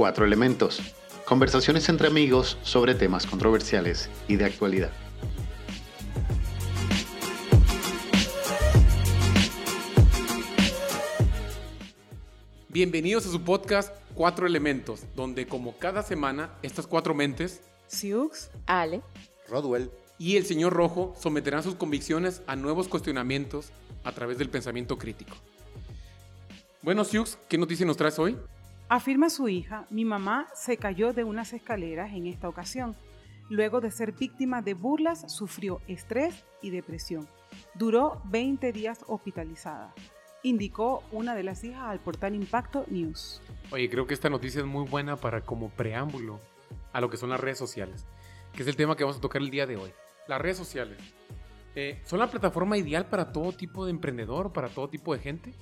Cuatro Elementos. Conversaciones entre amigos sobre temas controversiales y de actualidad. Bienvenidos a su podcast Cuatro Elementos, donde como cada semana estas cuatro mentes, Siux, Ale, Rodwell, y el señor Rojo someterán sus convicciones a nuevos cuestionamientos a través del pensamiento crítico. Bueno, Siux, ¿qué noticia nos traes hoy? Afirma su hija, mi mamá se cayó de unas escaleras en esta ocasión. Luego de ser víctima de burlas, sufrió estrés y depresión. Duró 20 días hospitalizada, indicó una de las hijas al portal Impacto News. Oye, creo que esta noticia es muy buena para como preámbulo a lo que son las redes sociales, que es el tema que vamos a tocar el día de hoy. Las redes sociales. Eh, ¿Son la plataforma ideal para todo tipo de emprendedor, para todo tipo de gente?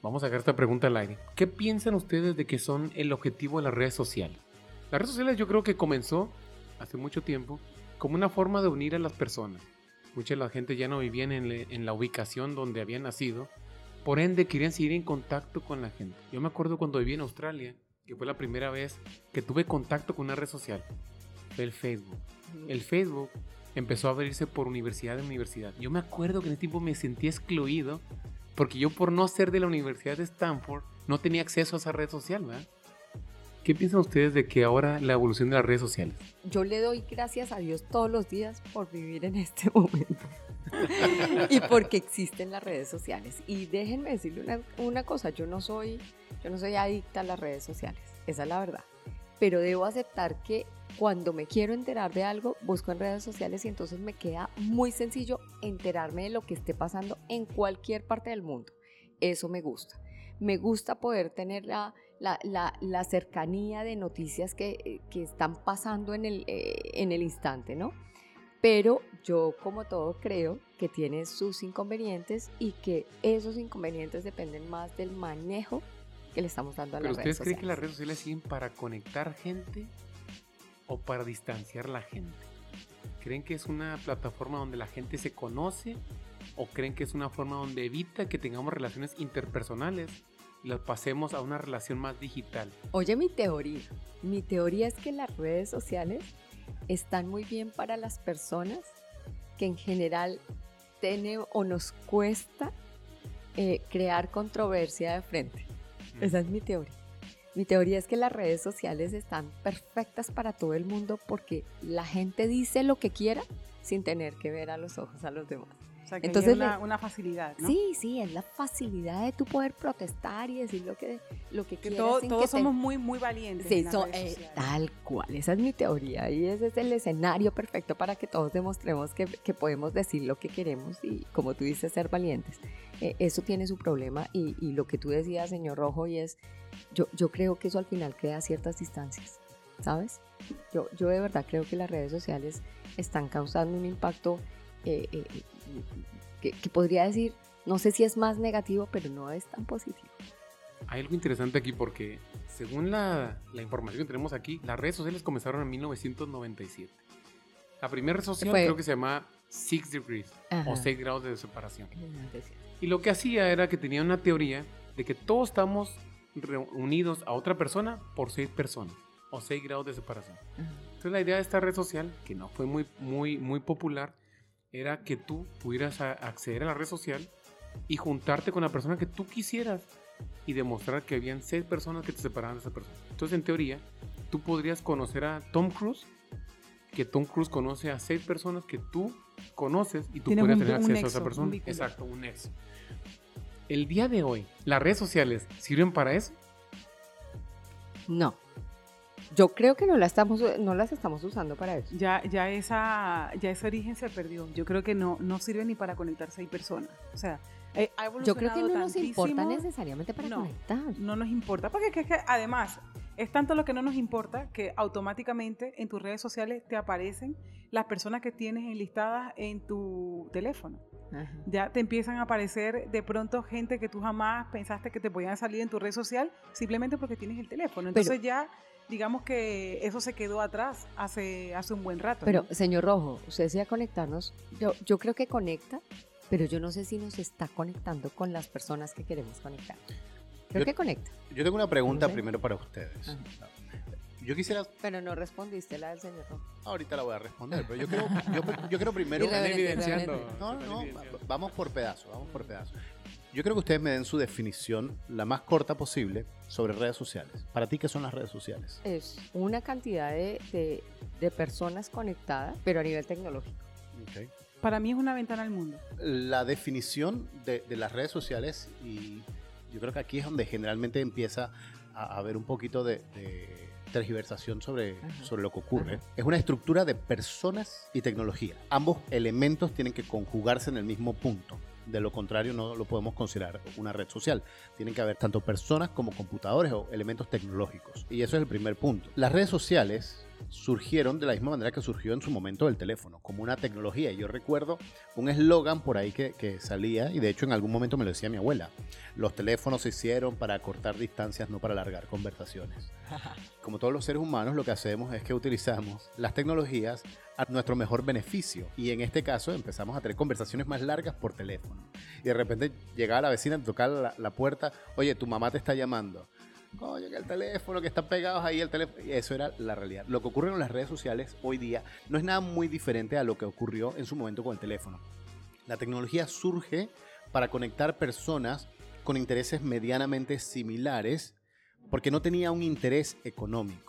Vamos a sacar esta pregunta al aire. ¿Qué piensan ustedes de que son el objetivo de las redes sociales? Las redes sociales yo creo que comenzó hace mucho tiempo como una forma de unir a las personas. Mucha de la gente ya no vivían en, en la ubicación donde habían nacido, por ende querían seguir en contacto con la gente. Yo me acuerdo cuando viví en Australia, que fue la primera vez que tuve contacto con una red social, fue el Facebook. El Facebook empezó a abrirse por universidad en universidad. Yo me acuerdo que en ese tiempo me sentía excluido porque yo por no ser de la Universidad de Stanford no tenía acceso a esa red social, ¿verdad? ¿Qué piensan ustedes de que ahora la evolución de las redes sociales? Yo le doy gracias a Dios todos los días por vivir en este momento. y porque existen las redes sociales. Y déjenme decirle una, una, cosa, yo no soy, yo no soy adicta a las redes sociales, esa es la verdad. Pero debo aceptar que cuando me quiero enterar de algo, busco en redes sociales y entonces me queda muy sencillo enterarme de lo que esté pasando en cualquier parte del mundo. Eso me gusta. Me gusta poder tener la, la, la, cercanía de noticias que, que están pasando en el, eh, en el instante, ¿no? Pero yo, como todo, creo que tiene sus inconvenientes y que esos inconvenientes dependen más del manejo que le estamos dando a las redes sociales. ¿Ustedes creen que las redes sociales sirven para conectar gente o para distanciar la gente? ¿Creen que es una plataforma donde la gente se conoce o creen que es una forma donde evita que tengamos relaciones interpersonales y las pasemos a una relación más digital? Oye, mi teoría, mi teoría es que las redes sociales están muy bien para las personas que en general tiene o nos cuesta eh, crear controversia de frente. Esa es mi teoría. Mi teoría es que las redes sociales están perfectas para todo el mundo porque la gente dice lo que quiera sin tener que ver a los ojos a los demás. O sea, que Entonces, una, una, facilidad, ¿no? Sí, sí, es la facilidad de tu poder protestar y decir lo que, lo que, que quieras. todos somos muy, muy valientes. Sí, eh, tal cual, esa es mi teoría y ese es el escenario perfecto para que todos demostremos que, que podemos decir lo que queremos y, como tú dices, ser valientes. Eh, eso tiene su problema y, y, lo que tú decías, señor Rojo, y es, yo, yo creo que eso al final crea ciertas distancias, ¿sabes? Yo, yo de verdad creo que las redes sociales están causando un impacto eh, eh, que, podría decir, no sé si es más negativo, pero no es tan positivo. Hay algo interesante aquí porque según la, la información que tenemos aquí, las redes sociales comenzaron en 1997. La primera red social creo que se llama Six Degrees o 6 grados de separación. Y lo que hacía era que tenía una teoría de que todos estamos unidos a otra persona por seis personas o 6 grados de separación. Entonces la idea de esta red social, que no fue muy, muy, muy popular, era que tú pudieras acceder a la red social y juntarte con la persona que tú quisieras y demostrar que habían seis personas que te separaban de esa persona. Entonces, en teoría, tú podrías conocer a Tom Cruise, que Tom Cruise conoce a seis personas que tú conoces y tú podrías tener acceso a esa persona. Exacto, un ex. El día de hoy, ¿las redes sociales sirven para eso? No. Yo creo que no, la estamos, no las estamos usando para eso. Ya, ya, esa, ya ese origen se perdió. Yo creo que no, no sirve ni para conectar seis personas. O sea, Yo creo que no nos importa necesariamente para conectar. No nos importa, porque es que, además es tanto lo que no nos importa que automáticamente en tus redes sociales te aparecen las personas que tienes enlistadas en tu teléfono. Ya te empiezan a aparecer de pronto gente que tú jamás pensaste que te podían salir en tu red social simplemente porque tienes el teléfono. Entonces ya digamos que eso se quedó atrás hace, hace un buen rato. Pero, señor Rojo, usted decía conectarnos. Yo, yo creo que conecta, pero yo no sé si nos está conectando con las personas que queremos conectar. Creo que conecta. Yo tengo una pregunta No sé. primero para ustedes. Ajá. Yo quisiera, Pero no respondiste la del señor Rojo. ahorita la voy a responder, pero yo quiero, yo, yo quiero primero... Evidenciando. No, no, no, vamos por pedazos, vamos por pedazos. Yo creo que ustedes me den su definición, la más corta posible, sobre redes sociales. Para ti, ¿qué son las redes sociales? Es una cantidad de, de- de personas conectadas, pero a nivel tecnológico. Ok. Para mí es una ventana al mundo. La definición de, de las redes sociales, y yo creo que aquí es donde generalmente empieza a haber un poquito de, de tergiversación sobre, Ajá. sobre lo que ocurre, Ajá. es una estructura de personas y tecnología. Ambos elementos tienen que conjugarse en el mismo punto. De lo contrario, no lo podemos considerar una red social. Tienen que haber tanto personas como computadores o elementos tecnológicos. Y eso es el primer punto. Las redes sociales surgieron de la misma manera que surgió en su momento el teléfono, como una tecnología. Yo recuerdo un eslogan por ahí que, que salía, y de hecho en algún momento me lo decía mi abuela, los teléfonos se hicieron para cortar distancias, no para alargar conversaciones. Como todos los seres humanos, lo que hacemos es que utilizamos las tecnologías a nuestro mejor beneficio. Y en este caso empezamos a tener conversaciones más largas por teléfono. Y de repente llegaba la vecina a tocar la, la puerta, oye, tu mamá te está llamando. Coño, que el teléfono, que están pegados ahí el teléfono. Y eso era la realidad. Lo que ocurre en las redes sociales hoy día no es nada muy diferente a lo que ocurrió en su momento con el teléfono. La tecnología surge para conectar personas con intereses medianamente similares porque no tenía un interés económico.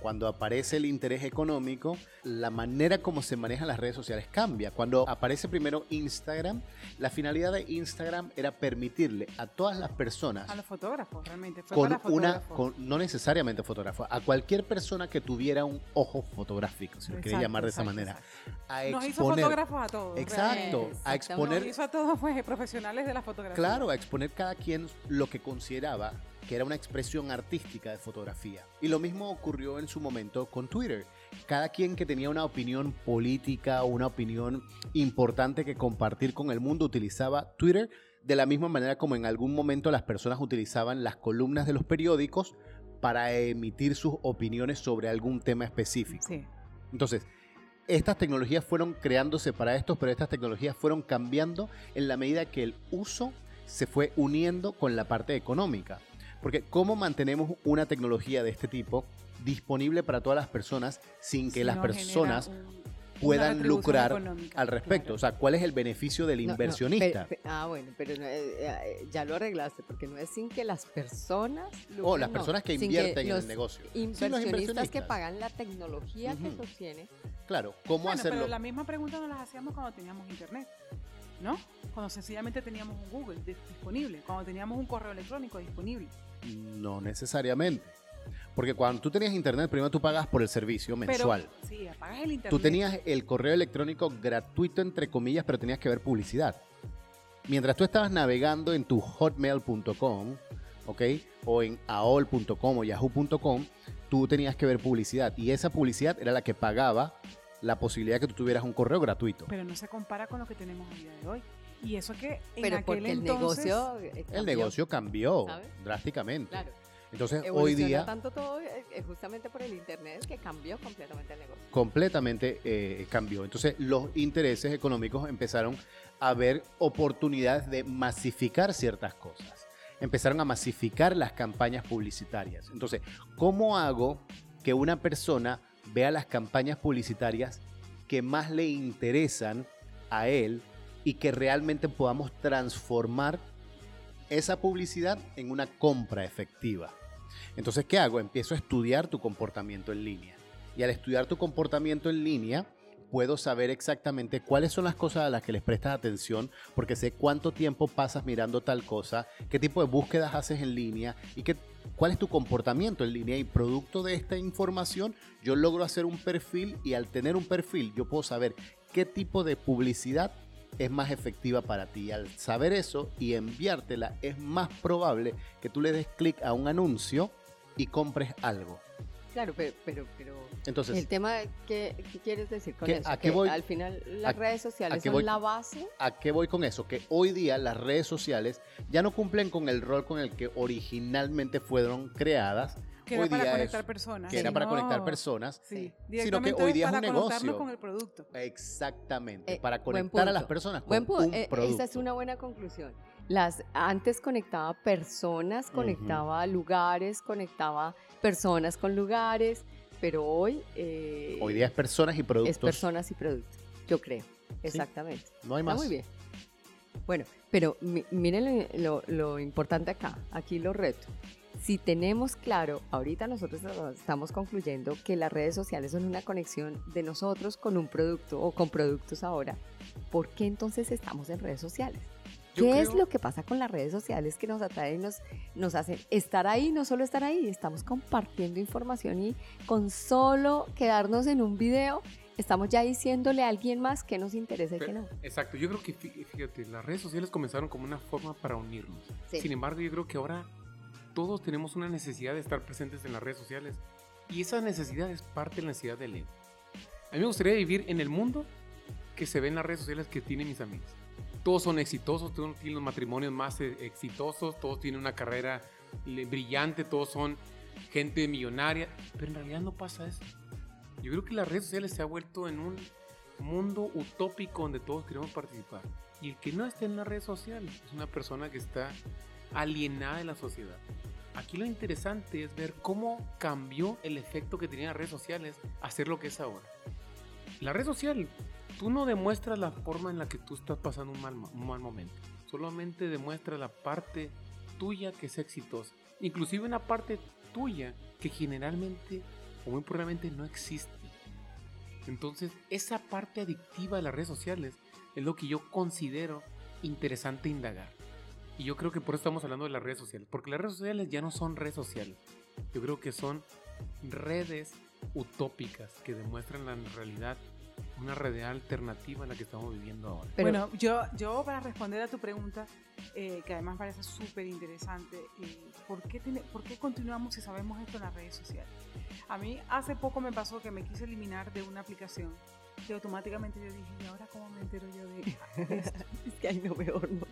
Cuando aparece el interés económico, la manera como se manejan las redes sociales cambia. Cuando aparece primero Instagram, la finalidad de Instagram era permitirle a todas las personas A los fotógrafos, realmente. Fue con para una, fotógrafos. con- no necesariamente fotógrafo, a cualquier persona que tuviera un ojo fotográfico, si lo quiere llamar de esa manera, a Nos hizo exponer, fotógrafos a todos. exacto, a exponer Nos hizo a todos pues, profesionales de la fotografía. Claro, a exponer cada quien lo que consideraba que era una expresión artística de fotografía. Y lo mismo ocurrió en su momento con Twitter. Cada quien que tenía una opinión política o una opinión importante que compartir con el mundo utilizaba Twitter de la misma manera como en algún momento las personas utilizaban las columnas de los periódicos para emitir sus opiniones sobre algún tema específico. Sí. Entonces, estas tecnologías fueron creándose para esto, pero estas tecnologías fueron cambiando en la medida que el uso se fue uniendo con la parte económica. Porque ¿cómo mantenemos una tecnología de este tipo disponible para todas las personas sin que Si las no personas puedan lucrar al respecto? claro. O sea, ¿cuál es el beneficio del No, no, inversionista? pe- pe- ah, bueno, pero no, eh, eh, ya lo arreglaste, porque no es sin que las personas... o lucren, las no, personas que invierten en el negocio. Sí, los Inversionistas que inversionistas. pagan la tecnología que Ujú. sostiene. Claro, ¿cómo Bueno, hacerlo? pero la misma pregunta nos las hacíamos cuando teníamos internet, ¿no? Cuando sencillamente teníamos un Google di- disponible, cuando teníamos un correo electrónico disponible. No necesariamente. Porque cuando tú tenías internet, primero tú pagas por el servicio Pero, mensual. sí, apagas el internet. Tú tenías el correo electrónico gratuito, entre comillas, pero tenías que ver publicidad. Mientras tú estabas navegando en tu hotmail.com, ¿ok? O en aol.com o yahoo.com, tú tenías que ver publicidad. Y esa publicidad era la que pagaba la posibilidad de que tú tuvieras un correo gratuito. Pero no se compara con lo que tenemos a día de hoy. Y eso que en Pero aquel porque el entonces... negocio... eh, El cambió, negocio cambió ¿sabes? drásticamente. Claro. Entonces, hoy día, tanto todo eh, eh, justamente por el internet que cambió completamente el negocio. completamente eh, cambió. Entonces los intereses económicos empezaron a ver oportunidades de masificar ciertas cosas. Empezaron a masificar las campañas publicitarias. Entonces, ¿cómo hago que una persona vea las campañas publicitarias que más le interesan a él y que realmente podamos transformar esa publicidad en una compra efectiva? Entonces, ¿qué hago? Empiezo a estudiar tu comportamiento en línea. Y al estudiar tu comportamiento en línea, puedo saber exactamente cuáles son las cosas a las que les prestas atención, porque sé cuánto tiempo pasas mirando tal cosa, qué tipo de búsquedas haces en línea y qué, cuál es tu comportamiento en línea. Y producto de esta información, yo logro hacer un perfil y al tener un perfil, yo puedo saber qué tipo de publicidad es más efectiva para ti. Al saber eso y enviártela, es más probable que tú le des clic a un anuncio y compres algo. Claro, pero, pero, pero Entonces, el tema, ¿qué, qué quieres decir con ¿Qué- eso? a qué Que voy? Al final las ¿A- redes sociales son voy? la base. ¿A qué voy con eso? Que hoy día las redes sociales ya no cumplen con el rol con el que originalmente fueron creadas, Que era hoy para día conectar es- personas. que era para No, conectar personas. Sí, Sí. directamente hoy día es para un negocio. con el producto. Exactamente, Eh, para conectar a las punto. personas con Buen pu- un eh, producto. esa es una buena conclusión. Las, antes conectaba personas, conectaba lugares, conectaba personas con lugares, pero hoy... Eh, hoy día es personas y productos. Es personas y productos, yo creo, exactamente. No hay más. muy bien. Bueno, pero miren lo, lo, importante acá, aquí lo reto. Si tenemos claro, ahorita nosotros estamos concluyendo que las redes sociales son una conexión de nosotros con un producto o con productos ahora, ¿por qué entonces estamos en redes sociales? ¿Qué es lo que pasa con las redes sociales que nos atraen, nos, nos hacen estar ahí, no solo estar ahí, estamos compartiendo información y con solo quedarnos en un video, estamos ya diciéndole a alguien más que nos interesa y que no. Exacto, yo creo que, fíjate, las redes sociales comenzaron como una forma para unirnos. Sin embargo, yo creo que ahora todos tenemos una necesidad de estar presentes en las redes sociales y esa necesidad es parte de la necesidad del ego. A mí me gustaría vivir en el mundo que se ve en las redes sociales que tienen mis amigos todos son exitosos, todos tienen los matrimonios más eh, exitosos, todos tienen una carrera brillante, todos son gente millonaria, pero en realidad no pasa eso. Yo creo que las redes sociales se ha vuelto en un mundo utópico donde todos queremos participar. Y el que no esté en las redes sociales es una persona que está alienada de la sociedad. Aquí lo interesante es ver cómo cambió el efecto que tenían las redes sociales a ser lo que es ahora. La red social tú no demuestras la forma en la que tú estás pasando un mal, momento. Solamente demuestras la parte tuya que es exitosa. Inclusive una parte tuya que generalmente o muy probablemente no existe. Entonces, esa parte adictiva de las redes sociales es lo que yo considero interesante indagar. Y yo creo que por eso estamos hablando de las redes sociales. Porque las redes sociales ya no son redes sociales. Yo creo que son redes utópicas que demuestran la realidad una red alternativa a la que estamos viviendo ahora. bueno, yo, yo para responder a tu pregunta, eh, que además parece súper interesante, eh, ¿por, qué ¿por qué continuamos si sabemos esto en las redes sociales? A mí hace poco me pasó que me quise eliminar de una aplicación que automáticamente yo dije, ¿y ahora cómo me entero yo de esto? es que ahí no mejor no.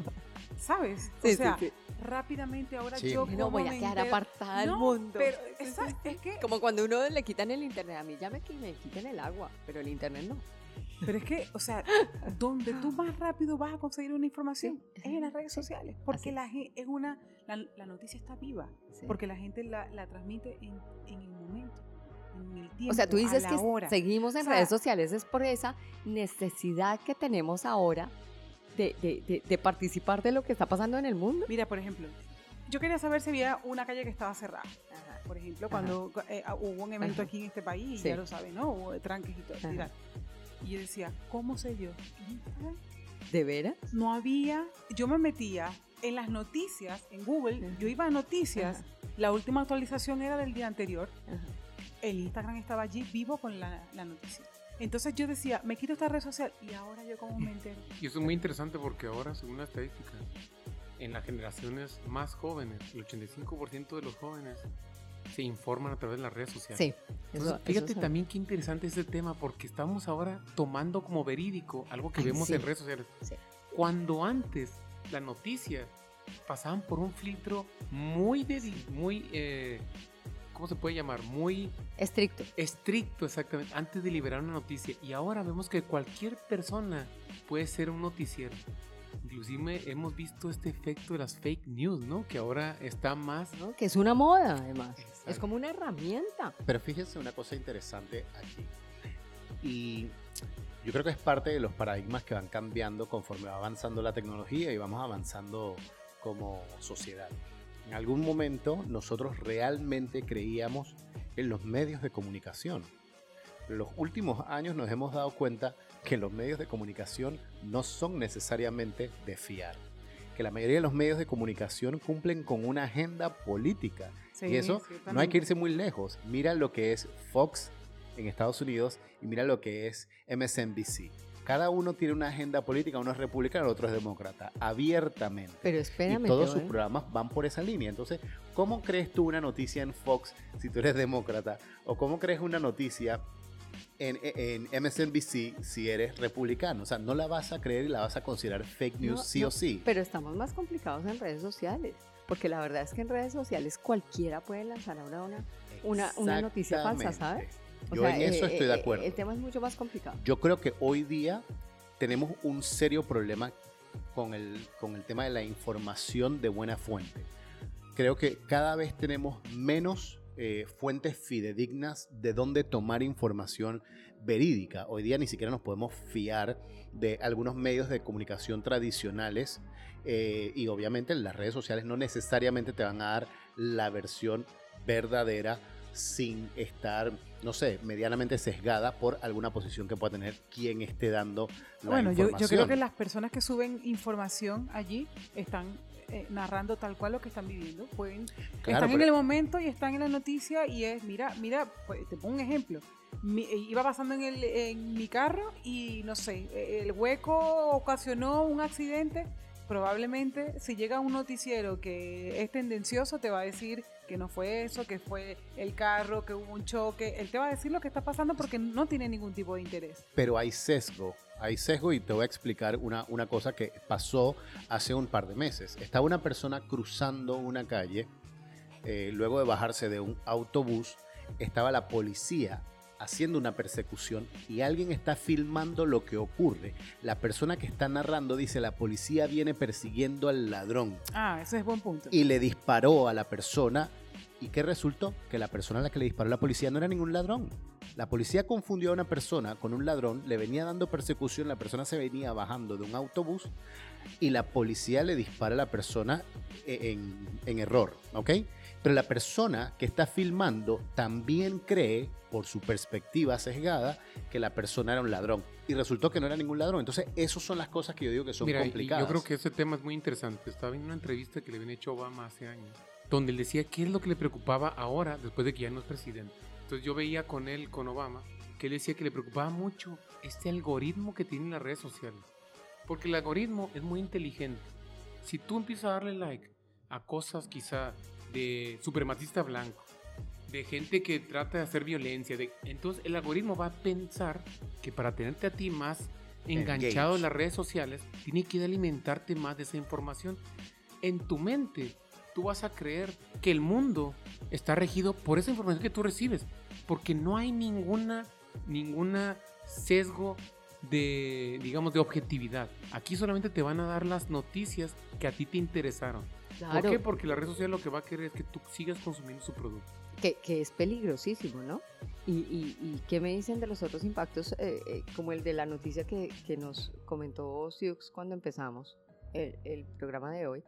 ¿Sabes? o sea, rápidamente ahora yo no voy a quedar apartada del mundo. Pero es, es que como cuando uno le quitan el internet, a mí ya me, me quitan el agua, pero el internet no. Pero es que, o sea, donde tú más rápido vas a conseguir una información es en las redes sociales, porque la es una la, noticia está viva, porque la gente la, la transmite en, en, el momento. En el tiempo, o sea, tú dices que seguimos en redes sociales es por esa necesidad que tenemos ahora de, de, de, participar de lo que está pasando en el mundo. Mira, por ejemplo, yo quería saber si había una calle que estaba cerrada. Por ejemplo, cuando eh, hubo un evento aquí en este país, ya lo saben, ¿no? Hubo tranques y todo. Y yo decía, ¿cómo sé yo? ¿De veras? No había, yo me metía en las noticias, en Google, yo iba a noticias, la última actualización era del día anterior, el Instagram estaba allí vivo con la, noticia. Entonces yo decía, me quito esta red social y ahora yo como me entero. Y eso es muy interesante porque ahora, según la estadística, en las generaciones más jóvenes, el 85% de los jóvenes se informan a través de las redes sociales. Sí. fíjate también qué interesante es el tema, porque estamos ahora tomando como verídico algo que vemos en redes sociales. Cuando antes la noticia pasaban por un filtro muy, muy eh, ¿cómo se puede llamar? Muy estricto. Estricto, exactamente, antes de liberar una noticia. Y ahora vemos que cualquier persona puede ser un noticiero. Inclusive hemos visto este efecto de las fake news, ¿no? Que ahora está más... ¿no? Que es una moda, además. Es como una herramienta. Pero fíjense una cosa interesante aquí. Y yo creo que es parte de los paradigmas que van cambiando conforme va avanzando la tecnología y vamos avanzando como sociedad. En algún momento nosotros realmente creíamos en los medios de comunicación. En los últimos años nos hemos dado cuenta que los medios de comunicación no son necesariamente de fiar. Que la mayoría de los medios de comunicación cumplen con una agenda política. y eso no hay que irse muy lejos. Mira lo que es Fox en Estados Unidos y mira lo que es MSNBC. Cada uno tiene una agenda política, uno es republicano, el otro es demócrata, abiertamente. Pero espérame. Y todos sus programas van por esa línea. Entonces, ¿cómo crees tú una noticia en Fox si tú eres demócrata? ¿O cómo crees una noticia en, MSNBC si eres republicano. O sea, no la vas a creer y la vas a considerar fake news sí o sí. Pero estamos más complicados en redes sociales. Porque la verdad es que en redes sociales cualquiera puede lanzar ahora una, una, una noticia falsa, ¿sabes? Yo en eso eh, estoy de eh, acuerdo. El tema es mucho más complicado. Yo creo que hoy día tenemos un serio problema con el, con el tema de la información de buena fuente. Creo que cada vez tenemos menos eh, fuentes fidedignas de dónde tomar información verídica. Hoy día ni siquiera nos podemos fiar de algunos medios de comunicación tradicionales eh, y obviamente las redes sociales no necesariamente te van a dar la versión verdadera sin estar, no sé, medianamente sesgada por alguna posición que pueda tener quien esté dando la bueno, información. Bueno, yo, creo que las personas que suben información allí están eh, narrando tal cual lo que están viviendo. Pueden, están en el momento y están en la noticia y es, mira, mira, pues, te pongo un ejemplo. Eh, iba pasando en, el, en mi carro y no sé, eh, el hueco ocasionó un accidente. Probablemente si llega un noticiero que es tendencioso te va a decir que no fue eso, que fue el carro, que hubo un choque. Él te va a decir lo que está pasando porque no tiene ningún tipo de interés. Pero hay sesgo, hay sesgo y te voy a explicar una, una cosa que pasó hace un par de meses. Estaba una persona cruzando una calle, eh, luego de bajarse de un autobús, estaba la policía haciendo una persecución y alguien está filmando lo que ocurre. La persona que está narrando dice, la policía viene persiguiendo al ladrón. Ah, ese es buen punto. Y le disparó a la persona. ¿Y qué resultó? Que la persona a la que le disparó la policía no era ningún ladrón. La policía confundió a una persona con un ladrón, le venía dando persecución, la persona se venía bajando de un autobús y la policía le dispara a la persona e-, en, en error, ¿ok? Pero la persona que está filmando también cree, por su perspectiva sesgada, que la persona era un ladrón. Y resultó que no era ningún ladrón. Entonces, esas son las cosas que yo digo que son complicadas. Yo creo que ese tema es muy interesante. Estaba viendo una entrevista que le habían hecho Obama hace años, donde él decía qué es lo que le preocupaba ahora, después de que ya no es presidente. Entonces yo veía con él, con Obama, que él decía que le preocupaba mucho este algoritmo que tienen las redes sociales. Porque el algoritmo es muy inteligente. Si tú empiezas a darle like a cosas quizá de supremacista blanco, de gente que trata de hacer violencia. De, entonces el algoritmo va a pensar que para tenerte a ti más enganchado en las redes sociales, tiene que alimentarte más de esa información. En tu mente, tú vas a creer que el mundo está regido por esa información que tú recibes, porque no hay ninguna, ninguna sesgo de, digamos, de objetividad. Aquí solamente te van a dar las noticias que a ti te interesaron. ¿Por qué? Porque la red social lo que va a querer es que tú sigas consumiendo su producto. Que, que es peligrosísimo, ¿no? Y, y, y, qué me dicen de los otros impactos, eh, eh, como el de la noticia que, que nos comentó Siux cuando empezamos el, el programa de hoy?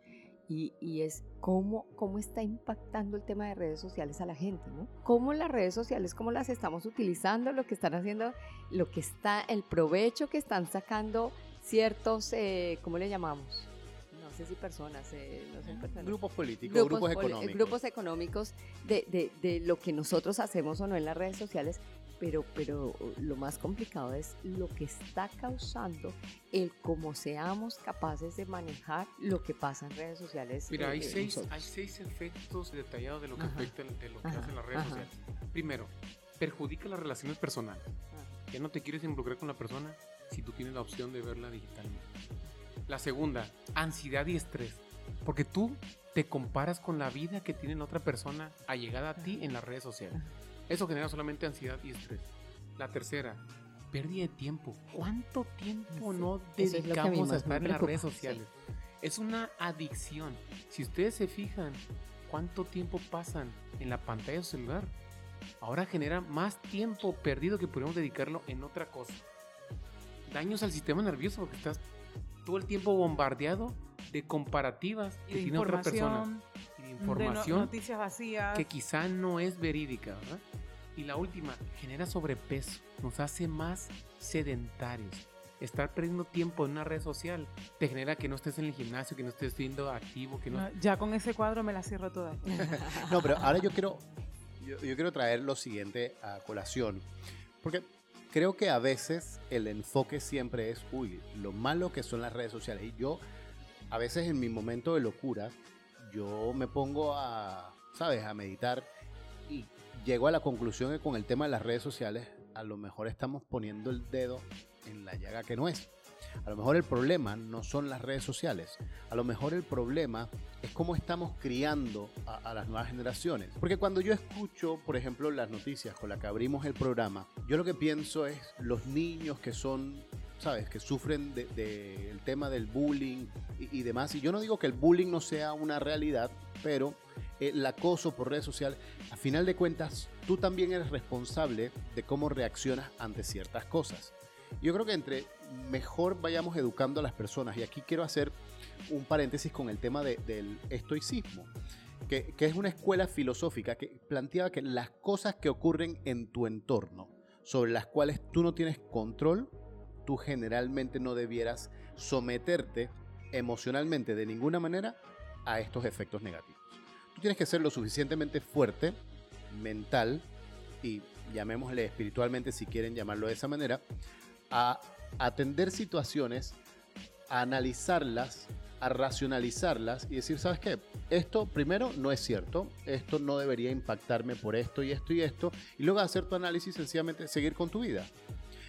Y, y, es cómo, cómo está impactando el tema de redes sociales a la gente, ¿no? Cómo las redes sociales, cómo las estamos utilizando, lo que están haciendo, lo que está, el provecho que están sacando ciertos, eh, ¿cómo le llamamos? Sé si personas, eh, no sé, personas. Grupos políticos, grupos, económicos. Grupos económicos de, de, de, lo que nosotros hacemos o no en las redes sociales, pero, pero lo más complicado es lo que está causando el cómo seamos capaces de manejar lo que pasa en redes sociales. Mira, hay, seis, hay seis efectos detallados de lo que afecta de lo que hacen las redes sociales. Primero, perjudica las relaciones personales. Ah. Ya no te quieres involucrar con la persona si tú tienes la opción de verla digitalmente. La segunda, ansiedad y estrés. Porque tú te comparas con la vida que tiene otra persona allegada a ti en las redes sociales. Eso genera solamente ansiedad y estrés. La tercera, pérdida de tiempo. ¿Cuánto tiempo no dedicamos a, estar en las redes sociales? Es una adicción. Si ustedes se fijan cuánto tiempo pasan en la pantalla de su celular, ahora genera más tiempo perdido que podríamos dedicarlo en otra cosa. Daños al sistema nervioso porque estás todo el tiempo bombardeado de comparativas que tiene otra persona. Y de información. noticias vacías. Que quizá no es verídica, ¿verdad? Y la última, genera sobrepeso. Nos hace más sedentarios. Estar perdiendo tiempo en una red social te genera que no estés en el gimnasio, que no estés siendo activo, que no... ya con ese cuadro me la cierro toda. no, pero ahora yo quiero, yo, yo quiero traer lo siguiente a colación. Porque creo que a veces el enfoque siempre es, uy, lo malo que son las redes sociales. Y yo, a veces en mi momento de locura, yo me pongo a, ¿sabes?, a meditar y llego a la conclusión que con el tema de las redes sociales, a lo mejor estamos poniendo el dedo en la llaga que no es. A lo mejor el problema no son las redes sociales. A lo mejor el problema es cómo estamos criando a, las nuevas generaciones. Porque cuando yo escucho, por ejemplo, las noticias con las que abrimos el programa, yo lo que pienso es los niños que son ¿sabes? Que sufren del de, el tema del bullying y, y, demás. Y yo no digo que el bullying no sea una realidad, pero el acoso por redes sociales, a final de cuentas, tú también eres responsable de cómo reaccionas ante ciertas cosas. Yo creo que entre mejor vayamos educando a las personas, y aquí quiero hacer un paréntesis con el tema de, del estoicismo, que, que, es una escuela filosófica que planteaba que las cosas que ocurren en tu entorno, sobre las cuales tú no tienes control, tú generalmente no debieras someterte emocionalmente de ninguna manera a estos efectos negativos. Tú tienes que ser lo suficientemente fuerte, mental y llamémosle espiritualmente si quieren llamarlo de esa manera, a atender situaciones, a analizarlas, a racionalizarlas y decir, ¿sabes qué? Esto primero no es cierto, esto no debería impactarme por esto y esto y esto, y luego hacer tu análisis sencillamente seguir con tu vida.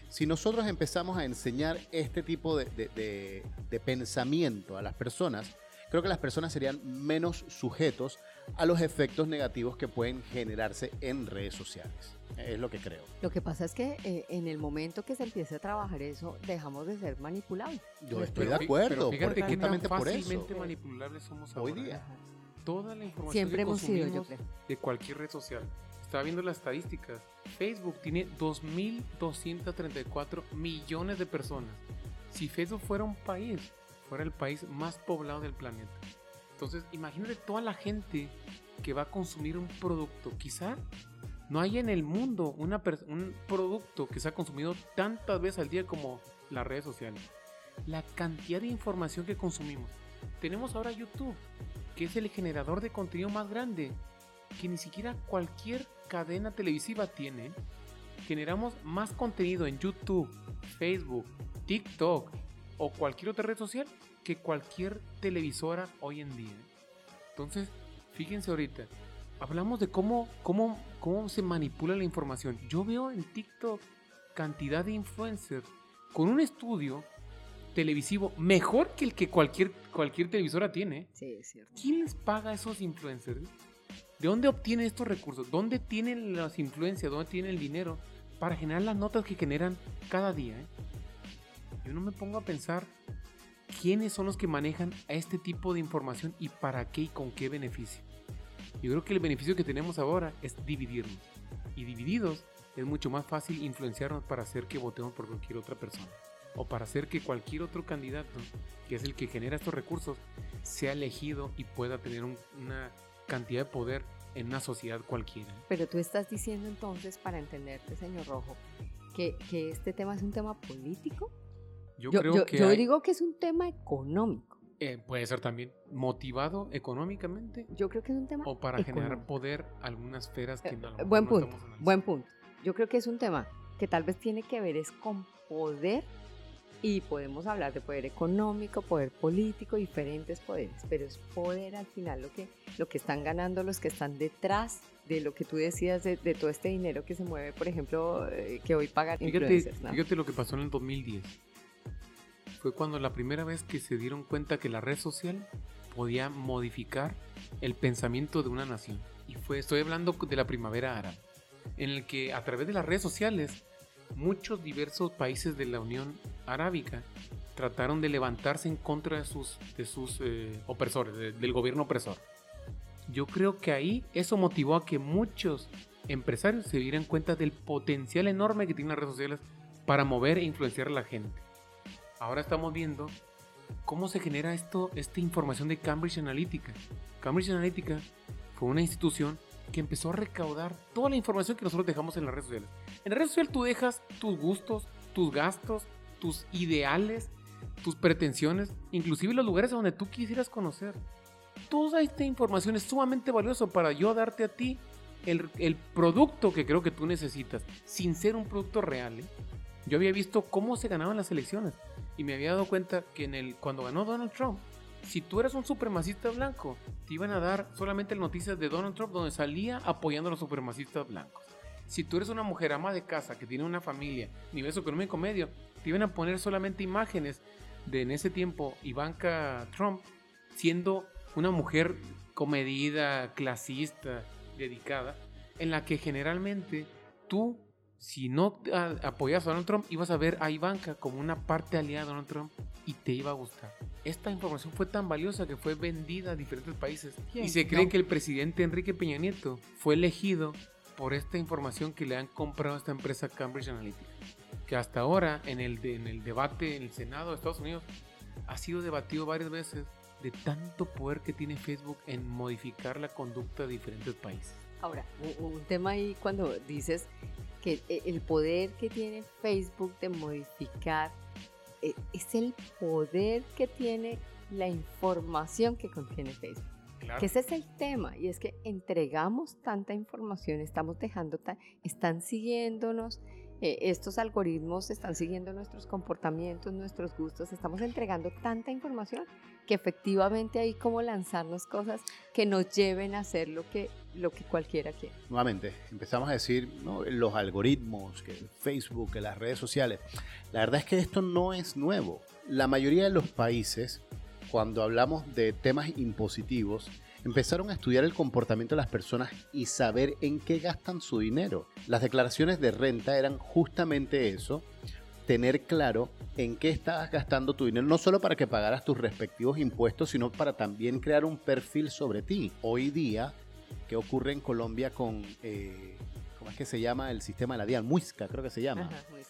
Si nosotros empezamos a enseñar este tipo de, de, de, de pensamiento a las personas, creo que las personas serían menos sujetos a los efectos negativos que pueden generarse en redes sociales. Es lo que creo. Lo que pasa es que eh, en el momento que se empiece a trabajar eso, dejamos de ser manipulables. Yo estoy de acuerdo. Pero fíjate que tan por eso. fácilmente manipulables somos Hoy ahora. día. Toda la información Siempre que hemos sido, yo consumimos creo. de cualquier red social. Estaba viendo las estadísticas. Facebook tiene 2.234 millones de personas. Si Facebook fuera un país, fuera el país más poblado del planeta. Entonces, imagínate toda la gente que va a consumir un producto. Quizá no hay en el mundo un producto que se ha consumido tantas veces al día como las redes sociales. La cantidad de información que consumimos. Tenemos ahora YouTube, que es el generador de contenido más grande, que ni siquiera cualquier cadena televisiva tiene. Generamos más contenido en YouTube, Facebook, TikTok o cualquier otra red social que cualquier televisora hoy en día. Entonces, fíjense ahorita, hablamos de cómo, cómo, cómo se manipula la información. Yo veo en TikTok cantidad de influencers con un estudio televisivo mejor que el que cualquier, cualquier televisora tiene. Sí, es cierto. ¿Quién les paga a esos influencers? ¿De dónde obtienen estos recursos? ¿Dónde tienen las influencias? ¿Dónde tienen el dinero para generar las notas que generan cada día? eh? Yo no me pongo a pensar quiénes son los que manejan a este tipo de información y para qué y con qué beneficio. Yo creo que el beneficio que tenemos ahora es dividirnos. Y divididos es mucho más fácil influenciarnos para hacer que votemos por cualquier otra persona. O para hacer que cualquier otro candidato, que es el que genera estos recursos, sea elegido y pueda tener un- una cantidad de poder en una sociedad cualquiera. Pero tú estás diciendo entonces, para entenderte, señor Rojo, que, que este tema es un tema político. Yo, Yo, creo yo- que yo hay- digo que es un tema económico. eh, puede ser también motivado económicamente Yo creo que es un tema o para generar económico. poder a algunas esferas que Eh, no, eh, buen no punto, buen punto. Yo creo que es un tema que tal vez tiene que ver es con poder y podemos hablar de poder económico, poder político, diferentes poderes, pero es poder al final lo que, lo que están ganando los que están detrás de lo que tú decías de, de todo este dinero que se mueve, por ejemplo, eh, que hoy pagan Fíjate, influencers, ¿no? fíjate lo que pasó en el 2010. Fue cuando la primera vez que se dieron cuenta que la red social podía modificar el pensamiento de una nación. Y fue, estoy hablando de la primavera árabe, en el que a través de las redes sociales muchos diversos países de la Unión Arábica trataron de levantarse en contra de sus, de sus eh, opresores, de- del gobierno opresor. Yo creo que ahí eso motivó a que muchos empresarios se dieran cuenta del potencial enorme que tienen las redes sociales para mover e influenciar a la gente. Ahora estamos viendo cómo se genera esto, esta información de Cambridge Analytica. Cambridge Analytica fue una institución que empezó a recaudar toda la información que nosotros dejamos en las redes sociales. En la red social tú dejas tus gustos, tus gastos, tus ideales, tus pretensiones, inclusive los lugares donde tú quisieras conocer. Toda esta información es sumamente valiosa para yo darte a ti el, el producto que creo que tú necesitas, sin ser un producto real. ¿eh? Yo había visto cómo se ganaban las elecciones y me había dado cuenta que en el, cuando ganó Donald Trump, si tú eras un supremacista blanco, te iban a dar solamente noticias de Donald Trump donde salía apoyando a los supremacistas blancos. Si tú eres una mujer ama de casa que tiene una familia, nivel económico medio, te iban a poner solamente imágenes de en ese tiempo Ivanka Trump siendo una mujer comedida, clasista, dedicada, en la que generalmente tú si no apoyas a Donald Trump, ibas a ver a Ivanka como una parte aliada de Donald Trump y te iba a gustar. Esta información fue tan valiosa que fue vendida a diferentes países. ¿Quién? Y se cree No. que el presidente Enrique Peña Nieto fue elegido por esta información que le han comprado a esta empresa Cambridge Analytica. Que hasta ahora, en el, de- en el debate en el Senado de Estados Unidos, ha sido debatido varias veces de tanto poder que tiene Facebook en modificar la conducta de diferentes países. Ahora, un tema ahí cuando dices que e- el poder que tiene Facebook de modificar eh, es el poder que tiene la información que contiene Facebook. Claro. Que ese es el tema, y es que entregamos tanta información, estamos dejando, ta- están siguiéndonos, eh, estos algoritmos están siguiendo nuestros comportamientos, nuestros gustos, estamos entregando tanta información que efectivamente hay como lanzarnos cosas que nos lleven a hacer lo que, lo que cualquiera quiere. Nuevamente, empezamos a decir ¿no? los algoritmos, que Facebook, que las redes sociales. La verdad es que esto no es nuevo. La mayoría de los países, cuando hablamos de temas impositivos, empezaron a estudiar el comportamiento de las personas y saber en qué gastan su dinero. Las declaraciones de renta eran justamente eso, tener claro en qué estabas gastando tu dinero, no solo para que pagaras tus respectivos impuestos, sino para también crear un perfil sobre ti. Hoy día, ¿qué ocurre en Colombia con, eh, ¿cómo es que se llama el sistema de la DIAN? Muisca, creo que se llama. Bien.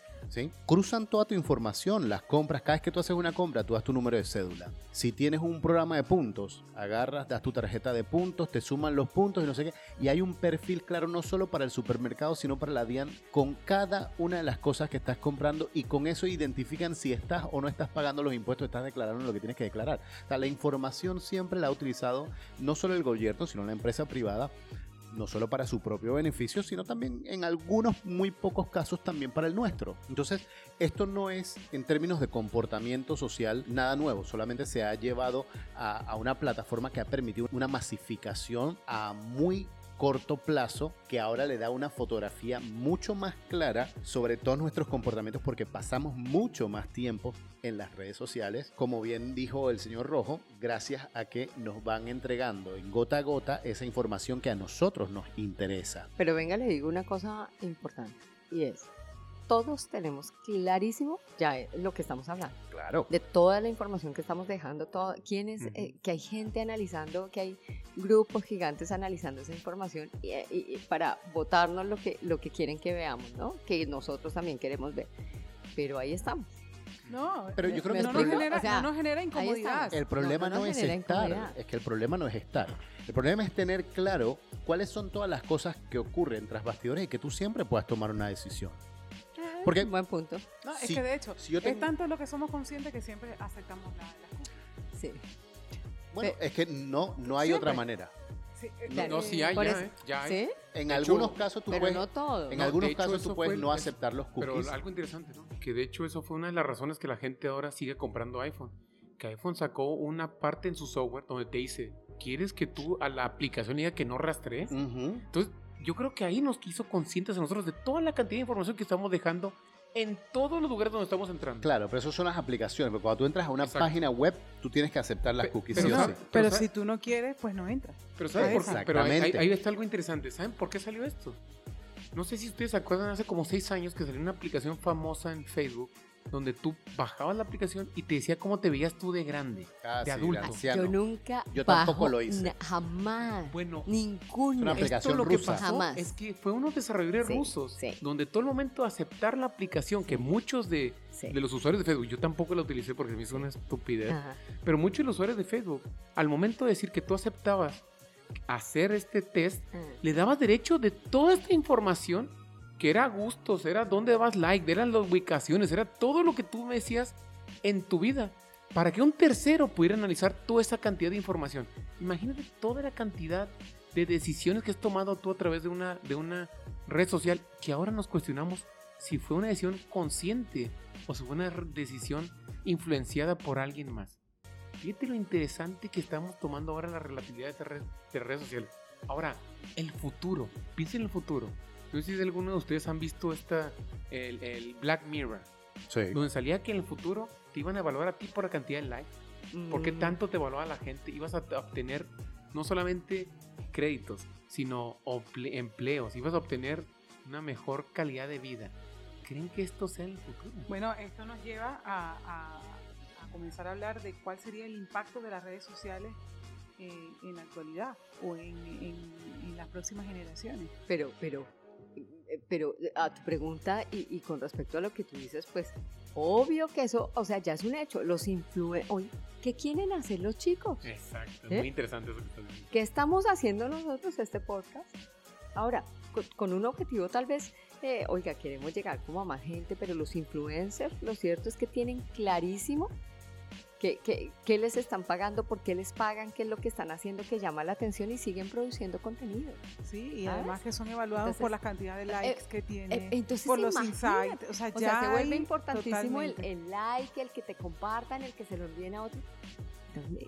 Cruzan toda tu información, las compras. Cada vez que tú haces una compra, tú das tu número de cédula. Si tienes un programa de puntos, agarras, das tu tarjeta de puntos, te suman los puntos y no sé qué. Y hay un perfil claro no solo para el supermercado, sino para la DIAN con cada una de las cosas que estás comprando y con eso identifican si estás o no estás pagando los impuestos, estás declarando lo que tienes que declarar. O sea, la información siempre la ha utilizado no solo el gobierno, sino la empresa privada no solo para su propio beneficio, sino también en algunos muy pocos casos también para el nuestro. Entonces, esto no es en términos de comportamiento social nada nuevo, solamente se ha llevado a, una plataforma que ha permitido una masificación a muy corto plazo que ahora le da una fotografía mucho más clara sobre todos nuestros comportamientos porque pasamos mucho más tiempo en las redes sociales, como bien dijo el señor Rojo, gracias a que nos van entregando en gota a gota esa información que a nosotros nos interesa. Pero venga, le digo una cosa importante, y es, todos tenemos clarísimo ya eh, lo que estamos hablando. Claro. de toda la información que estamos dejando, todo, quién es, eh, que hay gente analizando, que hay grupos gigantes analizando esa información y, y- y para votarnos lo que, lo que quieren que veamos, ¿no? Que nosotros también queremos ver. Pero ahí estamos. No, Pero yo creo que no, el nos problema- genera, o sea, no nos genera incomodidad. El problema no es genera estar, es que el problema no es estar. El problema es tener claro cuáles son todas las cosas que ocurren tras bastidores y que tú siempre puedas tomar una decisión. Porque Buen punto. No, es Si- que de hecho, si yo es tengo- tanto lo que somos conscientes que siempre aceptamos la, las cosas. Sí. bueno, Pe- es que no, no hay Siempre. otra manera. Sí, eh, No, no, sí hay, ya, eso- ¿eh? Ya hay. ¿Sí? En De algunos hecho, casos tú Pero puedes, no todo. en No, algunos hecho, casos tú puedes el- no es- aceptar los Pero cookies. algo interesante, ¿no? Que de hecho eso fue una de las razones que la gente ahora sigue comprando iPhone. Que iPhone sacó una parte en su software donde te dice, ¿quieres que tú a la aplicación diga que no rastrees? Ujú. Entonces, yo creo que ahí nos quiso conscientes a nosotros de toda la cantidad de información que estamos dejando en todos los lugares donde estamos entrando. Claro, pero eso son las aplicaciones. Porque cuando tú entras a una Exacto. página web, tú tienes que aceptar las cookies. pero sí o sabe- sí. Pero ¿sabes? si tú no quieres, pues no entras. Pero ¿saben por qué? Pero ahí, ahí está algo interesante. ¿Saben por qué salió esto? No sé si ustedes se acuerdan, hace como seis años que salió una aplicación famosa en Facebook donde tú bajabas la aplicación y te decía cómo te veías tú de grande. Ah, de sí, adulto. de anciano. Yo nunca Yo tampoco bajo lo hice. jamás. Bueno, Ninguno. una aplicación esto lo que rusa. pasó Jamás. es que fue unos desarrolladores Sí, rusos sí. donde todo el momento aceptar la aplicación que muchos de, Sí. de los usuarios de Facebook, yo tampoco la utilicé porque me hizo una estupidez, Ajá. pero muchos de los usuarios de Facebook, al momento de decir que tú aceptabas hacer este test, Ah. le dabas derecho de toda esta información que era gustos, era dónde dabas like, eran las ubicaciones, era todo lo que tú me decías en tu vida. Para que un tercero pudiera analizar toda esa cantidad de información. Imagínate toda la cantidad de decisiones que has tomado tú a través de una, de una red social que ahora nos cuestionamos si fue una decisión consciente o si fue una decisión influenciada por alguien más. Fíjate lo interesante que estamos tomando ahora la relatividad de, red- de redes sociales. Ahora, el futuro. Piensen en el futuro. No sé si alguno de ustedes han visto esta, el, el Black Mirror, Sí. donde salía que en el futuro te iban a evaluar a ti por la cantidad de likes. ¿Por qué Mm, tanto te evaluaba la gente? Ibas a obtener no solamente créditos, sino empleos. Ibas a obtener una mejor calidad de vida. ¿Creen que esto sea el futuro? Bueno, esto nos lleva a, a- a comenzar a hablar de cuál sería el impacto de las redes sociales eh, en la actualidad o en, en- en las próximas generaciones. Pero, pero, pero a tu pregunta y, y con respecto a lo que tú dices, pues obvio que eso, o sea, ya es un hecho. Los influen, hoy, ¿qué quieren hacer los chicos? Exacto, es ¿Eh? muy interesante eso que estás diciendo. ¿Qué estamos haciendo nosotros este podcast? Ahora, con, con un objetivo tal vez, eh, oiga, queremos llegar como a más gente, pero los influencers, lo cierto es que tienen clarísimo qué, qué- qué les están pagando, por qué les pagan, qué es lo que están haciendo que llama la atención y siguen produciendo contenido. Sí, y ¿Sabes? además que son evaluados Entonces, por la cantidad de likes que tiene, Eh, entonces, por los insights. O sea, O ya sea, se vuelve importantísimo el, el like, el que te compartan, el que se lo envíen a otros.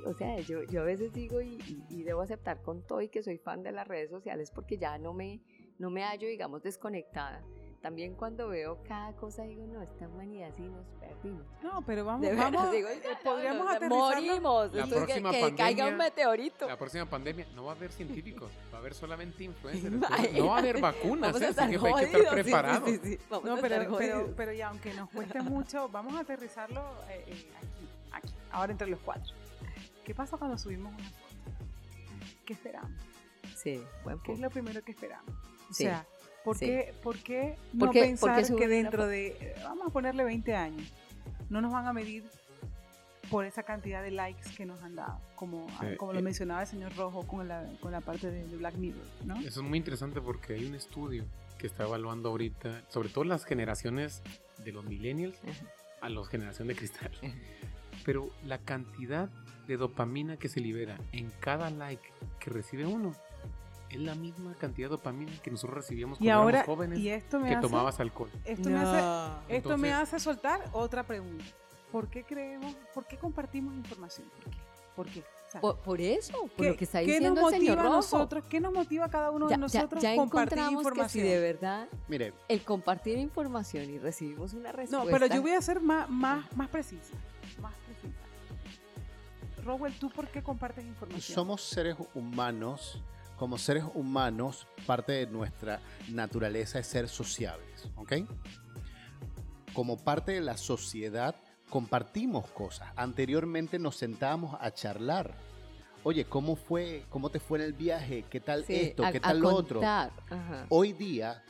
O sea, yo, yo a veces digo y, y- y debo aceptar con todo y que soy fan de las redes sociales porque ya no me, no me hallo, digamos, desconectada. También cuando veo cada cosa digo, no, esta humanidad sí nos perdimos. No, pero vamos, De vamos, digo, eh, no, podríamos no. Morimos. La que- próxima que, caiga un pandemia- meteorito. La próxima pandemia no va a haber científicos, va a haber solamente influencers. No va a haber vacunas, Vamos ¿eh? a estar Así que hay que jodidos, estar sí, sí, preparados. sí, sí, vamos No, a estar pero, pero, jodidos. pero ya aunque nos cueste mucho, vamos a aterrizarlo eh, eh, aquí, aquí, ahora entre los cuatro. ¿Qué pasa cuando subimos una foto? ¿Qué esperamos? Sí, buen ¿Qué es punto. lo primero que esperamos? O Sí, sea, ¿por, sí. qué, ¿por qué no ¿Por qué- por pensar qué que dentro de, eh, vamos a ponerle 20 años, no nos van a medir por esa cantidad de likes que nos han dado, como, Sí, como lo eh. mencionaba el señor Rojo con la, con la parte de, de Black Mirror, ¿no? Eso es muy interesante porque hay un estudio que está evaluando ahorita, sobre todo las generaciones de los millennials a la generación de cristal. Pero la cantidad de dopamina que se libera en cada like que recibe uno es la misma cantidad de dopamina que nosotros recibíamos Y cuando ahora, éramos jóvenes y esto me que hace, tomabas alcohol. esto me hace, esto me hace soltar otra pregunta. ¿Por qué creemos, por qué compartimos información? ¿Por qué? ¿Por qué? O sea, Por, por eso, por ¿qué- lo que está ¿Qué diciendo nos el señor motiva a nosotros? ¿Qué nos motiva a cada uno ya, de ya- nosotros ya compartir encontramos que información? si de verdad Mire, el compartir información y recibimos una respuesta. No, pero yo voy a ser más, más, más precisa. Más precisa. Rowell, ¿tú por qué compartes información? somos seres humanos, como seres humanos, parte de nuestra naturaleza es ser sociables, ¿ok? Como parte de la sociedad, compartimos cosas. Anteriormente nos sentábamos a charlar. Oye, ¿cómo fue? ¿Cómo te fue en el viaje? ¿Qué tal Sí, esto? ¿Qué a tal lo otro? ajá. Hoy día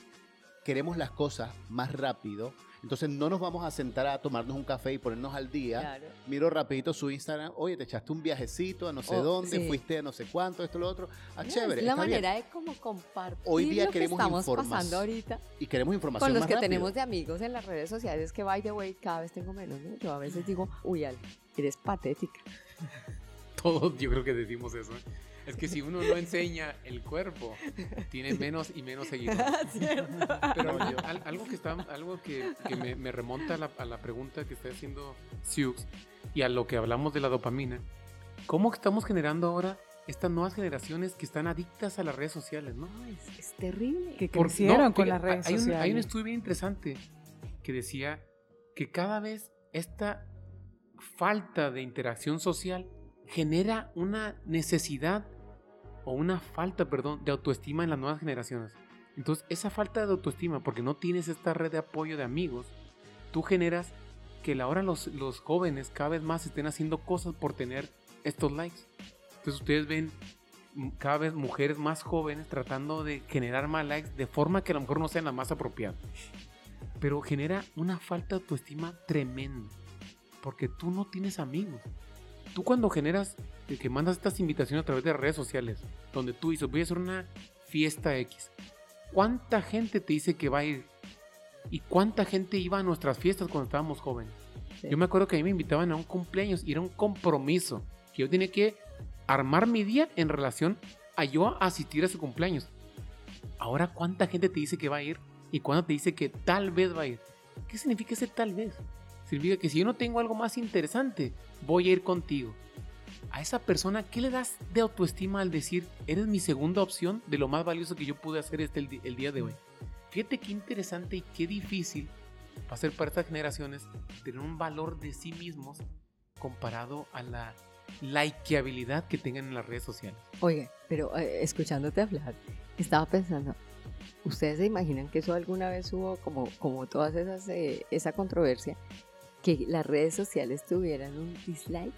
queremos las cosas más rápido, entonces no nos vamos a sentar a tomarnos un café y ponernos al día. Claro. Miro rapidito su Instagram, oye, te echaste un viajecito a no sé Oh, dónde, sí. fuiste a no sé cuánto, esto, lo otro. Ah, chévere, es la está bien. manera de como compartir Hoy día lo que queremos estamos informas- pasando ahorita Y queremos información con los más que rápido. tenemos de amigos en las redes sociales que by the way cada vez tengo menos ¿no? yo a veces digo uy Al, eres patética Todos yo creo que decimos eso. ¿eh? Es que si uno no enseña el cuerpo, tiene menos y menos seguidores. Pero yo- al- algo que está, algo que, que me, me remonta a la, a la pregunta que está haciendo Siux y a lo que hablamos de la dopamina. ¿Cómo estamos generando ahora estas nuevas generaciones que están adictas a las redes sociales, no? No, es, es terrible que Por- crecieron no, con las redes hay un, sociales. hay un estudio bien interesante que decía que cada vez esta falta de interacción social genera una necesidad o una falta, perdón, de autoestima en las nuevas generaciones. Entonces, esa falta de autoestima, porque no tienes esta red de apoyo de amigos, tú generas que ahora los, los jóvenes cada vez más estén haciendo cosas por tener estos likes. Entonces, ustedes ven cada vez mujeres más jóvenes tratando de generar más likes de forma que a lo mejor no sean las más apropiadas. Pero genera una falta de autoestima tremenda. Porque tú no tienes amigos. Tú cuando generas, que mandas estas invitaciones a través de redes sociales, donde tú dices, voy a hacer una fiesta X. ¿Cuánta gente te dice que va a ir? ¿Y cuánta gente iba a nuestras fiestas cuando estábamos jóvenes? Sí. Yo me acuerdo que a mí me invitaban a un cumpleaños y era un compromiso. Que yo tenía que armar mi día en relación a yo asistir a su cumpleaños. Ahora, ¿cuánta gente te dice que va a ir? ¿Y cuándo te dice que tal vez va a ir? ¿Qué significa ese tal vez? Significa que si yo no tengo algo más interesante, voy a ir contigo. A esa persona, ¿qué le das de autoestima al decir, eres mi segunda opción de lo más valioso que yo pude hacer este el, el día de hoy? Fíjate qué interesante y qué difícil va a ser para estas generaciones tener un valor de sí mismos comparado a la likeabilidad que tengan en las redes sociales. Oye, pero eh, escuchándote hablar, estaba pensando, ¿Ustedes se imaginan que eso alguna vez hubo como, como todas esas, eh, esa controversia? Que las redes sociales tuvieran un dislike.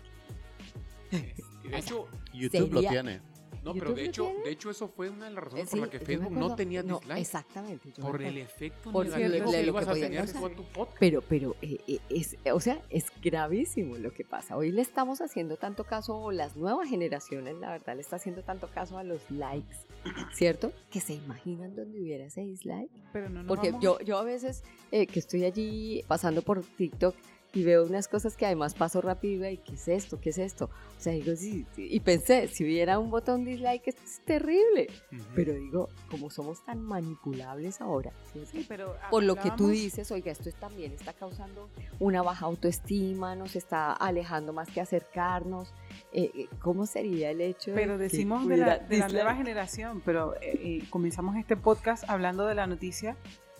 De hecho, YouTube lo tiene. no, pero ¿YouTube de hecho, tiene? de hecho eso fue una de las razones Sí, por la que Facebook no tenía no, dislike. Exactamente. por el efecto Por negativo cierto, que de lo ibas que a podía tener causar. con tu podcast. Pero, pero, eh, eh, es, o sea, es gravísimo lo que pasa. Hoy le estamos haciendo tanto caso, o las nuevas generaciones, la verdad, le está haciendo tanto caso a los likes, ¿cierto? Que se imaginan donde hubiera ese dislike. Pero no nos Porque vamos yo, yo a veces eh, que estoy allí pasando por TikTok y veo unas cosas que además paso rápido y ¿qué es esto? ¿Qué es esto? O sea, digo, sí, sí, y pensé, si hubiera un botón dislike, esto es terrible. Ujú. Pero digo, como somos tan manipulables ahora, ¿sí? Que pero por lo que tú dices, oiga, esto es- también está causando una baja autoestima, nos está alejando más que acercarnos. Eh, eh, ¿Cómo sería el hecho de Pero que decimos de la, de la nueva generación, pero eh, eh, comenzamos este podcast hablando de la noticia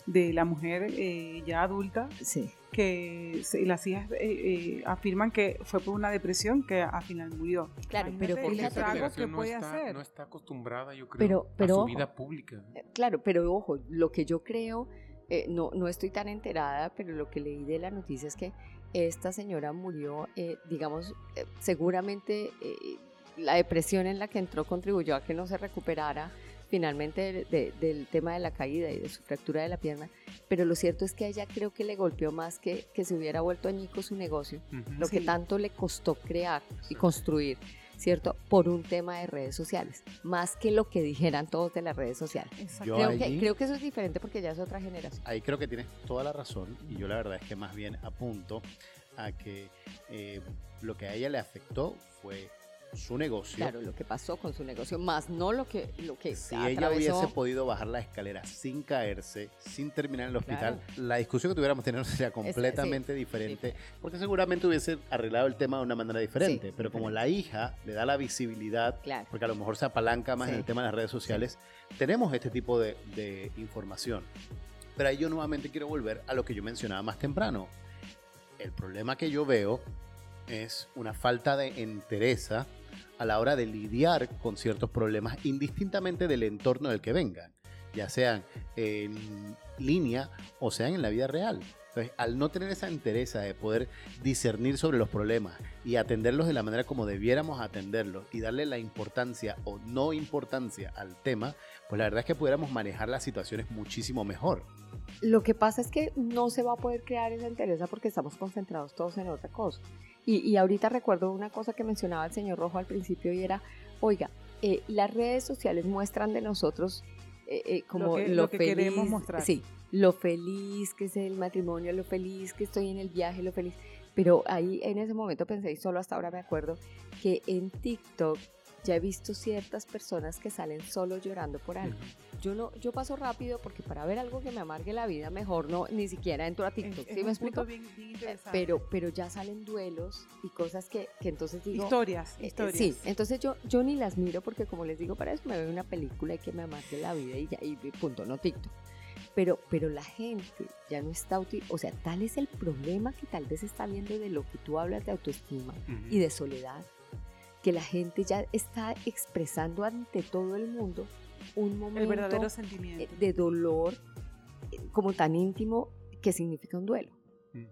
de la mujer eh, ya adulta Sí, que se- las hijas eh, eh, afirman que fue por una depresión que al final murió. claro, pero Imagínate generación que no puede está, hacer. no está acostumbrada, yo creo, Pero- pero a su ojo. vida pública. Eh, Claro, pero ojo, lo que yo creo, eh, no, no estoy tan enterada, pero lo que leí de la noticia es que esta señora murió, eh, digamos, eh, seguramente eh, la depresión en la que entró contribuyó a que no se recuperara finalmente de- de- del tema de la caída y de su fractura de la pierna, pero lo cierto es que a ella creo que le golpeó más que, que se hubiera vuelto añico su negocio, Ujú. lo que Sí. tanto le costó crear y construir, ¿cierto? Por un tema de redes sociales, más que lo que dijeran todos de las redes sociales. Creo, allí- que, creo que eso es diferente porque ya es otra generación. Ahí creo que tienes toda la razón y yo la verdad es que más bien apunto a que eh, lo que a ella le afectó fue su negocio. Claro, lo que pasó con su negocio, más no lo que, lo que Si atravesó. ella hubiese podido bajar la escalera sin caerse, sin terminar en el hospital, la discusión que tuviéramos tenido sería completamente diferente, porque seguramente hubiese arreglado el tema de una manera diferente. Sí, pero como la hija le da la visibilidad, Claro. porque a lo mejor se apalanca más en Sí. el tema de las redes sociales, tenemos este tipo de, de información. Pero ahí yo nuevamente quiero volver a lo que yo mencionaba más temprano. El problema que yo veo es una falta de entereza a la hora de lidiar con ciertos problemas indistintamente del entorno del que vengan, ya sean en línea o sean en la vida real. Entonces, al no tener esa entereza de poder discernir sobre los problemas y atenderlos de la manera como debiéramos atenderlos y darle la importancia o no importancia al tema, pues la verdad es que pudiéramos manejar las situaciones muchísimo mejor. Lo que pasa es que no se va a poder crear esa entereza porque estamos concentrados todos en otra cosa. Y, y ahorita recuerdo una cosa que mencionaba el señor Rojo al principio y era, oiga, eh, las redes sociales muestran de nosotros eh, eh, como que- lo, lo que feliz, queremos mostrar. Sí, lo feliz que es el matrimonio, lo feliz que estoy en el viaje, lo feliz. Pero ahí en ese momento pensé, y solo hasta ahora me acuerdo, que en TikTok ya he visto ciertas personas que salen solo llorando por algo. Yo no, yo paso rápido porque para ver algo que me amargue la vida, mejor no, ni siquiera entro a Es- TikTok. es ¿Sí un me explico? bien- bien Eh. Pero, pero ya salen duelos y cosas que, que entonces digo. historias, eh, eh, historias. Sí, entonces yo, yo ni las miro porque como les digo, para eso me veo una película y que me amargue la vida y ya, y punto, no TikTok. Pero, pero la gente ya no está, o sea, tal es el problema que tal vez está viendo de lo que tú hablas de autoestima Ujú. y de soledad, que la gente ya está expresando ante todo el mundo un momento el verdadero eh, sentimiento. de dolor eh, como tan íntimo que significa un duelo. Ujú.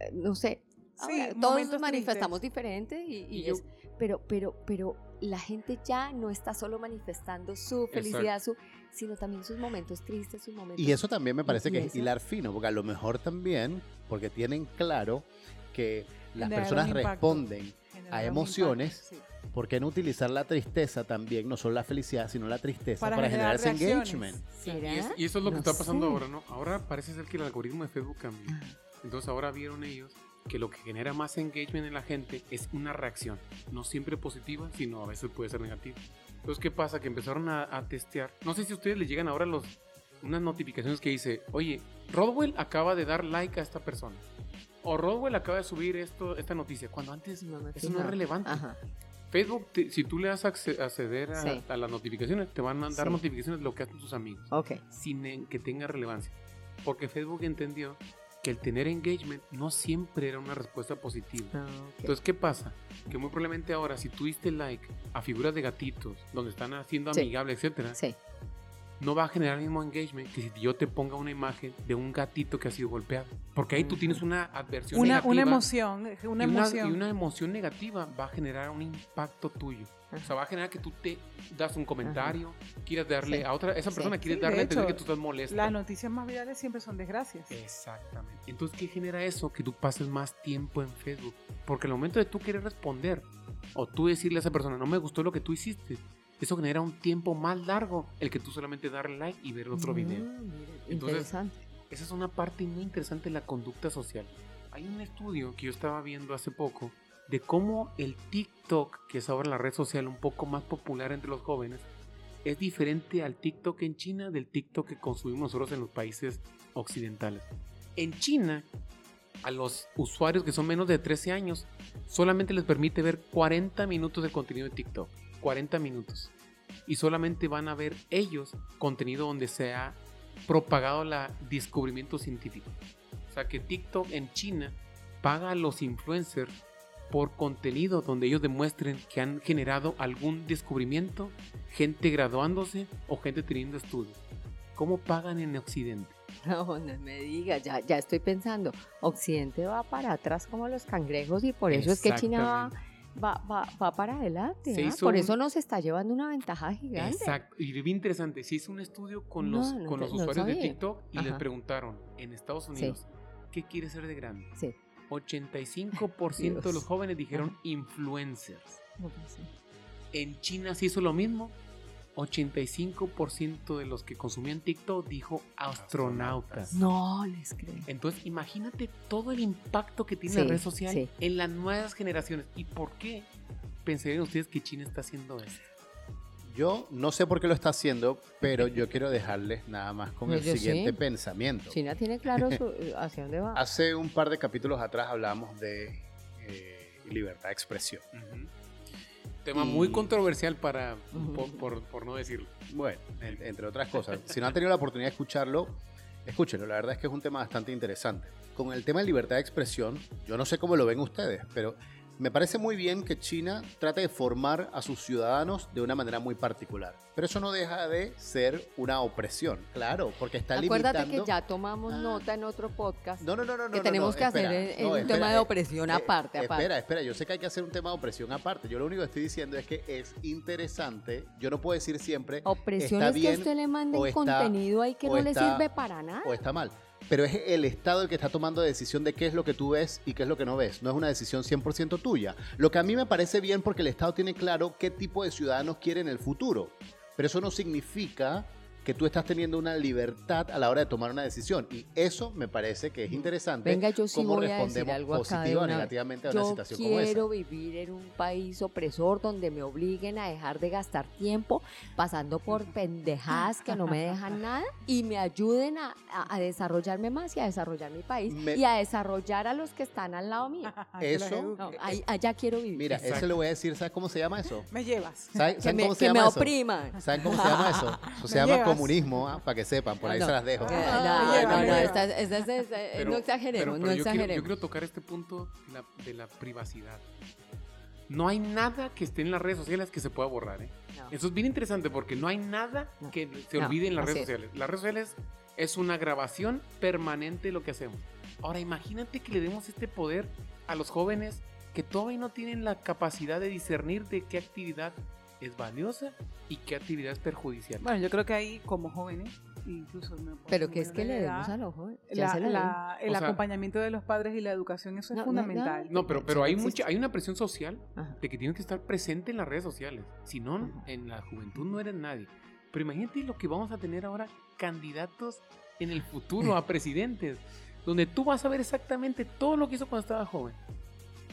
Eh, No sé, Sí, ahora, todos nos manifestamos diferente y, y Y yo- es- pero, pero, pero la gente ya no está solo manifestando su felicidad, su, sino también sus momentos tristes, sus momentos. Y eso también me parece que es hilar fino, porque a lo mejor también, porque tienen claro que las personas responden, a emociones, impacto, sí. ¿por qué no utilizar la tristeza también, no solo la felicidad, sino la tristeza Para para, generar ese engagement? ¿Será? Y, es- y eso es lo que No está pasando sé. ahora, ¿no? Ahora parece ser que el algoritmo de Facebook cambió. Ah. Entonces ahora vieron ellos que lo que genera más engagement en la gente es una reacción, no siempre positiva, sino a veces puede ser negativa. Entonces, ¿qué pasa? Que empezaron a, a testear. No sé si a ustedes les llegan ahora los, unas notificaciones que dice, oye, Rodwell acaba de dar like a esta persona. O Rodwell acaba de subir esto, esta noticia, cuando antes No eso no es relevante. Ajá. Facebook, te- si tú le das acce- acceder a, Sí. a las notificaciones, te van a dar Sí. notificaciones de lo que hacen tus amigos Ok. sin que tenga relevancia. Porque Facebook entendió que el tener engagement no siempre era una respuesta positiva. Ah, ok. Entonces, ¿qué pasa? Que muy probablemente ahora, si tú diste like a figuras de gatitos, donde están haciendo Sí. amigable, etcétera, sí. No va a generar el mismo engagement que si yo te ponga una imagen de un gatito que ha sido golpeado. Porque ahí tú tienes una adversión Una, negativa. una emoción, una y una, emoción. y una emoción negativa va a generar un impacto tuyo. O sea, va a generar que tú te das un comentario, quieras darle Sí. a otra, esa Sí. persona quieres Sí, darle a entender que tú estás molesto. Las noticias más virales siempre son desgracias. Exactamente. Entonces, ¿qué genera eso? Que tú pases más tiempo en Facebook. Porque al momento de tú querer responder o tú decirle a esa persona, no me gustó lo que tú hiciste, eso genera un tiempo más largo el que tú solamente darle like y ver otro video. Mm, mira, Entonces, interesante. Esa es una parte muy interesante de la conducta social. Hay un estudio que yo estaba viendo hace poco de cómo el TikTok, que es ahora la red social un poco más popular entre los jóvenes, es diferente al TikTok en China del TikTok que consumimos nosotros en los países occidentales. En China, a los usuarios que son menos de 13 años, solamente les permite ver 40 minutos de contenido de TikTok. 40 minutos. Y solamente van a ver ellos contenido donde se ha propagado el descubrimiento científico. O sea que TikTok en China paga a los influencers por contenido donde ellos demuestren que han generado algún descubrimiento, gente graduándose o gente teniendo estudios. ¿Cómo pagan en Occidente? No, no me diga, ya, ya estoy pensando. Occidente va para atrás como los cangrejos y por eso es que China va, va, va, va para adelante. Hizo Por un- eso nos está llevando una ventaja gigante. Exacto. Y bien interesante. Se hizo un estudio con No, los, no con los no usuarios de. TikTok y les Ajá. preguntaron en Estados Unidos, ¿qué quiere ser de grande? Sí. 85% de los jóvenes dijeron influencers. Pues sí. En China se hizo lo mismo. 85% de los que consumían TikTok dijo astronautas. No les creo. Entonces, imagínate todo el impacto que tiene Sí, la red social sí. en las nuevas generaciones. ¿Y por qué pensarían ustedes que China está haciendo esto? Yo no sé por qué lo está haciendo, pero yo quiero dejarles nada más con el siguiente sí. pensamiento. China tiene claro su- eh, hacia dónde va. Hace un par de capítulos atrás hablábamos de eh, libertad de expresión. Tema Y- muy controversial para, por, por- por no decirlo. Bueno, en- entre otras cosas. Si no han tenido la oportunidad de escucharlo, escúchenlo. La verdad es que es un tema bastante interesante. Con el tema de libertad de expresión, yo no sé cómo lo ven ustedes, pero me parece muy bien que China trate de formar a sus ciudadanos de una manera muy particular. Pero eso no deja de ser una opresión, claro, porque está Acuérdate limitando... que ya tomamos Ah. nota en otro podcast No, no, no, no, que no, tenemos no, que hacer espera, en no, un espera, tema de eh, opresión eh, aparte, aparte. Espera, espera, yo sé que hay que hacer un tema de opresión aparte. Yo lo único que estoy diciendo es que es interesante. Yo no puedo decir siempre Opresión está es que bien usted le mande contenido ahí que no le está- sirve para nada. o está mal. Pero es el Estado el que está tomando decisión de qué es lo que tú ves y qué es lo que no ves. No es una decisión 100% tuya. Lo que a mí me parece bien porque el Estado tiene claro qué tipo de ciudadanos quiere en el futuro. Pero eso no significa que tú estás teniendo una libertad a la hora de tomar una decisión. Y eso me parece que es interesante. Venga, yo sí cómo voy a decir algo positiva o negativamente a una Yo situación como esa. quiero vivir en un país opresor donde me obliguen a dejar de gastar tiempo pasando por pendejadas que no me dejan nada y me ayuden a, a- a desarrollarme más y a desarrollar mi país Me- y a desarrollar a los que están al lado mío. Que Eso-. No, ahí- allá quiero vivir. Mira, Exacto. eso le voy a decir, ¿sabes cómo se llama eso? Me llevas. ¿Saben, que saben me, cómo se que me llama eso? opriman. ¿Saben cómo se llama eso? Eso se Me llama llevas. Comunismo, ¿ah? para que sepan, por ahí No, se las dejo. no, me lleva, no, me no, lleva. esta- esta- esta- esta- Pero- no exageremos, pero- pero no yo quiero- exageremos. yo quiero tocar este punto de la, de la privacidad. No hay nada que esté en las redes sociales que se pueda borrar. ¿eh? No. Eso es bien interesante porque no hay nada No. que se No, olvide en las redes es. sociales. Las redes sociales es una grabación permanente de lo que hacemos. Ahora imagínate que le demos este poder a los jóvenes que todavía no tienen la capacidad de discernir de qué actividad es valiosa y qué actividad es perjudicial. Bueno, yo creo que ahí como jóvenes, incluso una Pero que es que le de demos edad, a los jóvenes. La- la- el O sea- acompañamiento de los padres y la educación, eso es No, no, fundamental. No, pero, Eso pero no hay mucha, hay una presión social Ajá. de que tienes que estar presente en las redes sociales. Si no, Ajá. en la juventud no eres nadie. Pero imagínate lo que vamos a tener ahora, candidatos en el futuro a presidentes, donde tú vas a ver exactamente todo lo que hizo cuando estaba joven.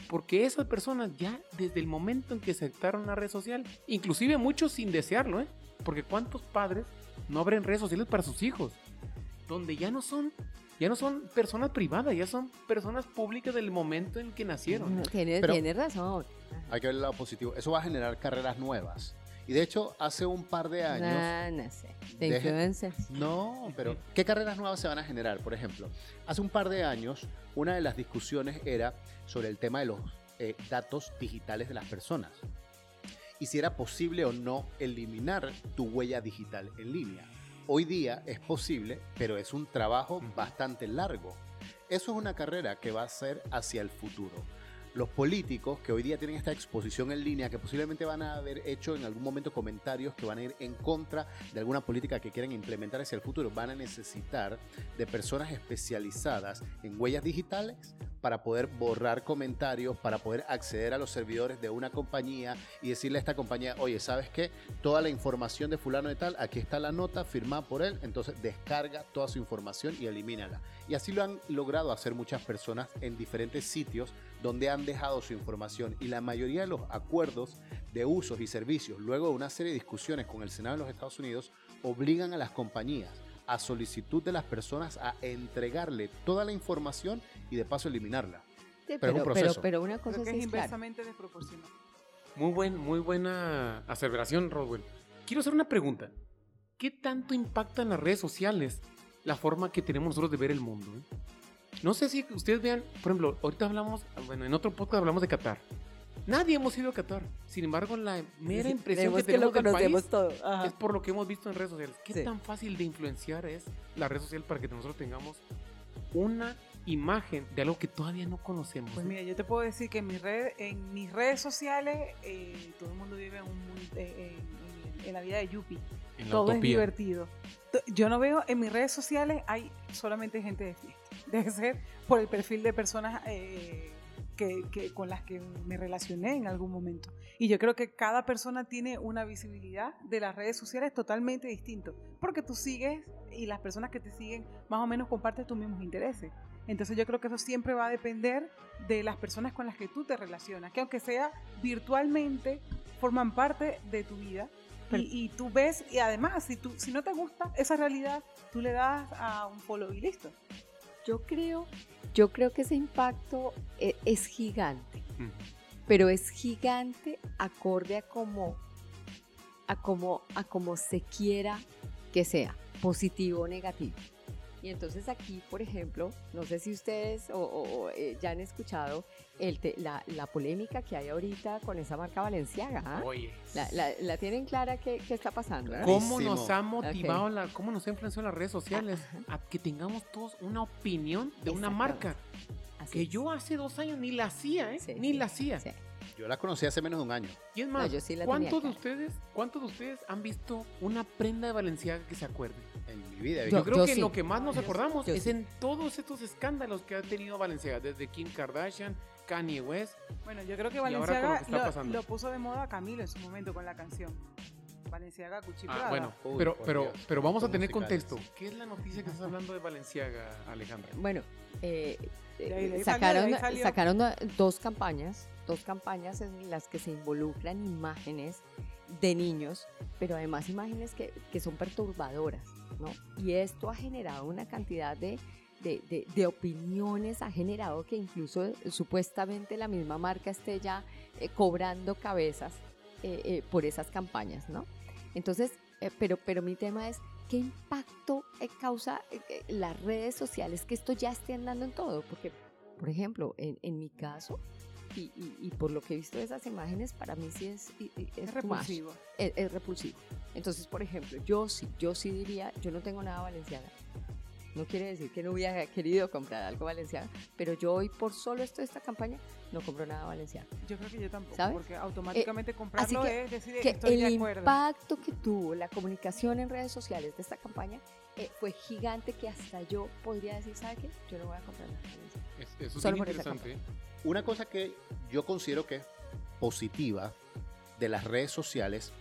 Porque esas personas ya desde el momento en que aceptaron la red social, inclusive muchos sin desearlo, ¿eh? Porque cuántos padres no abren redes sociales para sus hijos, donde ya no son, ya no son personas privadas, ya son personas públicas del momento en que nacieron. Tienes razón. Hay que ver el lado positivo. Eso va a generar carreras nuevas. Y de hecho, hace un par de años... Nah, no sé. De Deje- influencers. No, pero ¿qué carreras nuevas se van a generar? Por ejemplo, hace un par de años, una de las discusiones era sobre el tema de los eh, datos digitales de las personas. Y si era posible o no eliminar tu huella digital en línea. hoy día es posible, pero es un trabajo bastante largo. Eso es una carrera que va a ser hacia el futuro los políticos que hoy día tienen esta exposición en línea, que posiblemente van a haber hecho en algún momento comentarios que van a ir en contra de alguna política que quieren implementar hacia el futuro, van a necesitar de personas especializadas en huellas digitales para poder borrar comentarios, para poder acceder a los servidores de una compañía y decirle a esta compañía, oye, ¿sabes qué? Toda la información de fulano de tal, aquí está la nota firmada por él, entonces descarga toda su información y elimínala. Y así lo han logrado hacer muchas personas en diferentes sitios donde han dejado su información y la mayoría de los acuerdos de usos y servicios, luego de una serie de discusiones con el Senado de los Estados Unidos, obligan a las compañías a solicitud de las personas a entregarle toda la información y de paso eliminarla. pero, es un proceso. Pero, una cosa es, inversamente desproporcional. Muy, buen, muy buena aseveración, Rodwell. Quiero hacer una pregunta. ¿Qué tanto impactan las redes sociales la forma que tenemos nosotros de ver el mundo? Eh? No sé si ustedes vean, por ejemplo, ahorita hablamos, bueno, en otro podcast hablamos de Qatar. Nadie hemos ido a Qatar. Sin embargo, la mera impresión que tenemos del país es por lo que hemos visto en redes sociales. ¿Qué tan fácil de influenciar es la red social para que nosotros tengamos una imagen de algo que todavía no conocemos? Pues mira, yo te puedo decir que en, mi red, en mis redes sociales eh, todo el mundo vive en, un, eh, en, la vida de Todo es divertido. Yo no veo en mis redes sociales hay solamente gente de fiesta. Debe ser por el perfil de personas eh, que, con las que me relacioné en algún momento. Y yo creo que cada persona tiene una visibilidad de las redes sociales totalmente distinto, porque tú sigues y las personas que te siguen más o menos comparten tus mismos intereses. Entonces yo creo que eso siempre va a depender de las personas con las que tú te relacionas, que aunque sea virtualmente, forman parte de tu vida. Y, y, tú ves, y además, si, tú, si no te gusta esa realidad, tú le das a un follow y listo. Yo creo, yo creo que ese impacto e, es, gigante, pero es gigante acorde a como, a como, a como se quiera que sea, positivo o negativo. Y entonces aquí, por ejemplo, no sé si ustedes o, eh, ya han escuchado el la, polémica que hay ahorita con esa marca Valenciaga. ¿ah? La, tienen clara qué, está pasando? ¿Cómo nos ha motivado, la, cómo nos ha influenciado las redes sociales a que tengamos todos una opinión de una marca? que yo hace dos años ni la hacía, ¿eh? ni la hacía. Yo la conocí hace menos de un año. Y es más, ¿cuántos, de ustedes, ¿cuántos de ustedes han visto una prenda de Valenciaga que se acuerde? En mi vida. Yo, creo que lo que más nos acordamos es en todos estos escándalos que ha tenido Valenciaga, desde Kim Kardashian, Kanye West. Bueno, yo creo que Valenciaga lo, puso de moda a Camilo en su momento con la canción. Valenciaga Cuchiprada. Ah, bueno, pero, pero, pero vamos a tener contexto. ¿Qué es la noticia que estás hablando de Valenciaga, Alejandra? Bueno, eh, sacaron, sacaron dos campañas, dos campañas en las que se involucran imágenes de niños, pero además imágenes que, que son perturbadoras, ¿no? Y esto ha generado una cantidad de, de, de, opiniones, ha generado que incluso eh, supuestamente la misma marca esté ya eh, cobrando cabezas eh, por esas campañas, ¿no? Entonces, pero, pero mi tema es, ¿qué impacto causa las redes sociales que esto ya esté andando en todo? Porque, por ejemplo, en, en mi caso, y, y, por lo que he visto de esas imágenes, para mí sí es, es, repulsivo. Es, repulsivo. Entonces, por ejemplo, yo sí, yo sí diría, yo no tengo nada valenciana. No quiere decir que no hubiera querido comprar algo valenciano, pero yo hoy por solo esto de esta campaña no compro nada valenciano. Yo creo que yo tampoco, porque automáticamente eh, comprarlo es decir que estoy el de acuerdo. impacto que tuvo la comunicación en redes sociales de esta campaña eh, fue gigante que hasta yo podría decir, ¿sabe qué? Yo no voy a comprar nada valenciano. eso es interesante. Una cosa que yo considero que es positiva de las redes sociales,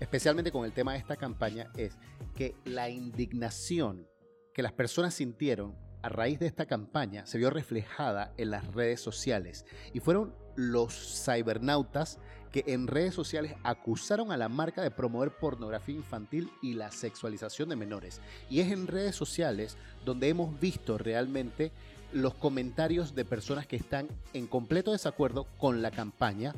especialmente con el tema de esta campaña, es que la indignación que las personas sintieron a raíz de esta campaña se vio reflejada en las redes sociales y fueron los cibernautas que en redes sociales acusaron a la marca de promover pornografía infantil y la sexualización de menores. Y es en redes sociales donde hemos visto realmente los comentarios de personas que están en completo desacuerdo con la campaña,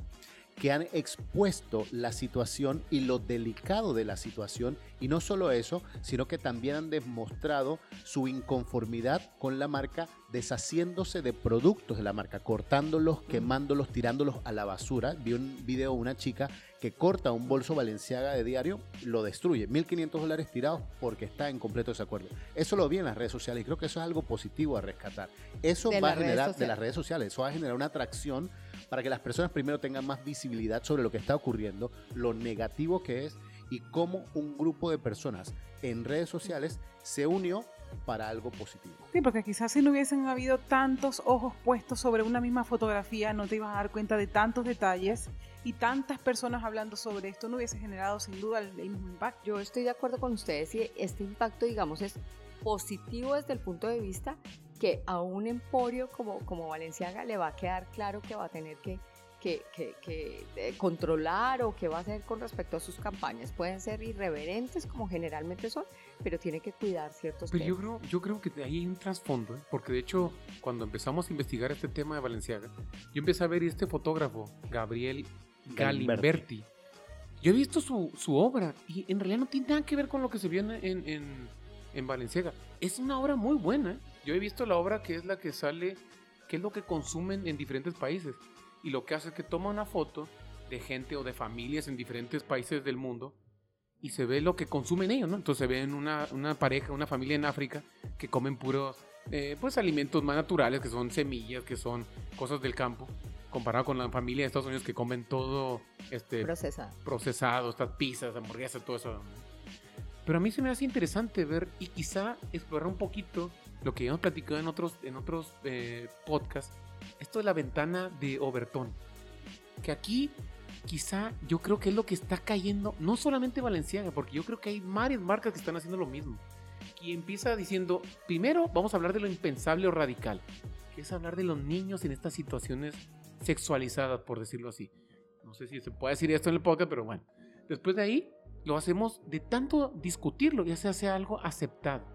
que han expuesto la situación y lo delicado de la situación. Y no solo eso, sino que también han demostrado su inconformidad con la marca, deshaciéndose de productos de la marca, cortándolos, quemándolos, tirándolos a la basura. Vi un video de una chica que corta un bolso Valenciaga de diario, lo destruye. 1.500 dólares tirados porque está en completo desacuerdo. Eso lo vi en las redes sociales y creo que eso es algo positivo a rescatar. Eso va a generar de las redes sociales, eso va a generar una atracción para que las personas primero tengan más visibilidad sobre lo que está ocurriendo, lo negativo que es y cómo un grupo de personas en redes sociales se unió para algo positivo. Sí, porque quizás si no hubiesen habido tantos ojos puestos sobre una misma fotografía, no te ibas a dar cuenta de tantos detalles y tantas personas hablando sobre esto, no hubiese generado sin duda el, mismo impacto. Yo estoy de acuerdo con ustedes y este impacto, digamos, es positivo desde el punto de vista que a un emporio como, como Valenciaga le va a quedar claro que va a tener que, que, que, eh, controlar o qué va a hacer con respecto a sus campañas. Pueden ser irreverentes como generalmente son, pero tiene que cuidar ciertos pero Yo creo, yo creo que ahí hay un trasfondo, ¿eh? porque de hecho cuando empezamos a investigar este tema de Valenciaga, yo empecé a ver este fotógrafo, Gabriel Galimberti. Yo he visto su, su, obra y en realidad no tiene nada que ver con lo que se vio en, en, en Valenciaga. Es una obra muy buena. Yo he visto la obra que es la que sale, que es lo que consumen en diferentes países. Y lo que hace es que toma una foto de gente o de familias en diferentes países del mundo y se ve lo que consumen ellos, ¿no? Entonces se ven una, una pareja, una familia en África que comen puros, eh, pues alimentos más naturales, que son semillas, que son cosas del campo, comparado con la familia de Estados Unidos que comen todo este procesado, procesado estas pizzas, hamburguesas, todo eso. Pero a mí se me hace interesante ver y quizá explorar un poquito lo que hemos platicado en otros, en otros eh, podcasts, esto de la ventana de Overton. Que aquí quizá yo creo que es lo que está cayendo, no solamente Valenciaga, porque yo creo que hay varias marcas que están haciendo lo mismo. Y empieza diciendo, primero vamos a hablar de lo impensable o radical, que es hablar de los niños en estas situaciones sexualizadas, por decirlo así. No sé si se puede decir esto en el podcast, pero bueno. Después de ahí, lo hacemos de tanto discutirlo, ya se hace algo aceptado.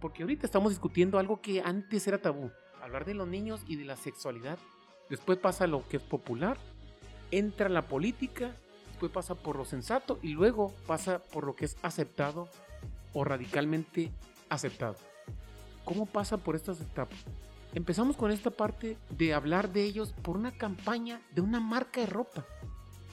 Porque ahorita estamos discutiendo algo que antes era tabú. Hablar de los niños y de la sexualidad. Después pasa lo que es popular. Entra la política. Después pasa por lo sensato. Y luego pasa por lo que es aceptado o radicalmente aceptado. ¿Cómo pasa por estas etapas? Empezamos con esta parte de hablar de ellos por una campaña de una marca de ropa.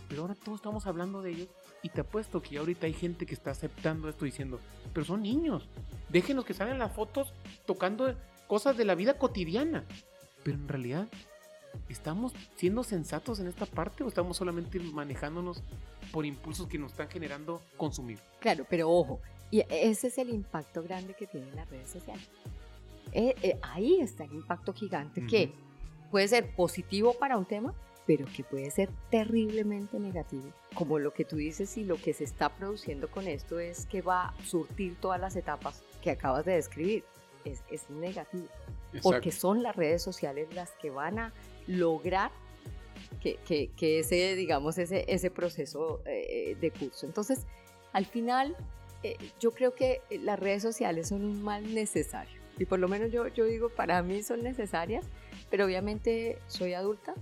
Pero ahora todos estamos hablando de ellos y te apuesto que ahorita hay gente que está aceptando esto diciendo, pero son niños, déjenos que salgan las fotos tocando cosas de la vida cotidiana. Pero en realidad, ¿estamos siendo sensatos en esta parte o estamos solamente manejándonos por impulsos que nos están generando consumir? Claro, pero ojo, y ese es el impacto grande que tienen las redes sociales. Eh, eh, ahí está el impacto gigante que puede ser positivo para un tema, pero que puede ser terriblemente negativo. Como lo que tú dices y lo que se está produciendo con esto es que va a surtir todas las etapas que acabas de describir. Es, es negativo. Porque son las redes sociales las que van a lograr que, que, que ese, digamos, ese, ese proceso eh, de curso. Entonces, al final, eh, yo creo que las redes sociales son un mal necesario. Y por lo menos yo, yo digo, para mí son necesarias, pero obviamente soy adulta,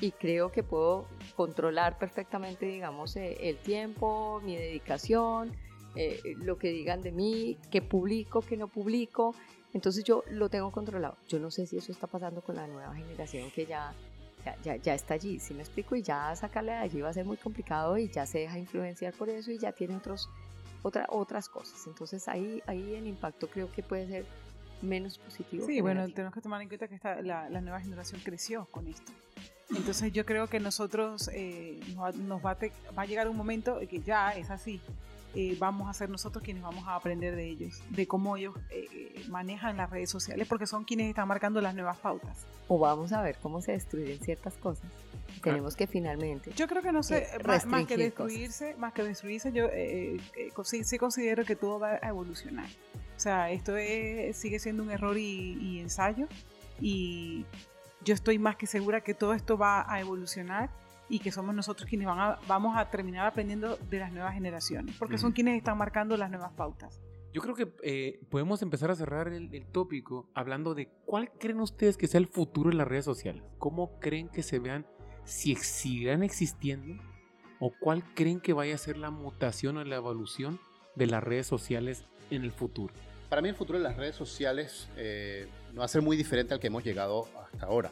y creo que puedo controlar perfectamente, digamos, eh, el tiempo, mi dedicación, eh, lo que digan de mí, qué publico, qué no publico. Entonces yo lo tengo controlado. Yo no sé si eso está pasando con la nueva generación que ya, ya, ya, está allí, si me explico, y ya sacarle de allí va a ser muy complicado y ya se deja influenciar por eso y ya tiene otros, otra, otras cosas. Entonces ahí, ahí el impacto creo que puede ser menos positivo. Sí, bueno, tenemos que tomar en cuenta que la, la nueva generación creció con esto. Entonces yo creo que nosotros eh, nos, va, a llegar un momento que ya es así. Eh, vamos a ser nosotros quienes vamos a aprender de ellos, de cómo ellos eh, manejan las redes sociales, porque son quienes están marcando las nuevas pautas. O vamos a ver cómo se destruyen ciertas cosas. Tenemos que finalmente. Yo creo que no sé, más, que destruirse, más que destruirse, yo sí, sí, considero que todo va a evolucionar. O sea, esto sigue siendo un error y, y ensayo. Y yo estoy más que segura que todo esto va a evolucionar y que somos nosotros quienes van a, vamos a terminar aprendiendo de las nuevas generaciones, porque son quienes están marcando las nuevas pautas. Yo creo que eh, podemos empezar a cerrar el, el, tópico hablando de cuál creen ustedes que sea el futuro en las redes sociales. ¿Cómo creen que se vean? si seguirán existiendo o cuál creen que vaya a ser la mutación o la evolución de las redes sociales en el futuro. Para mí el futuro de las redes sociales eh, no va a ser muy diferente al que hemos llegado hasta ahora.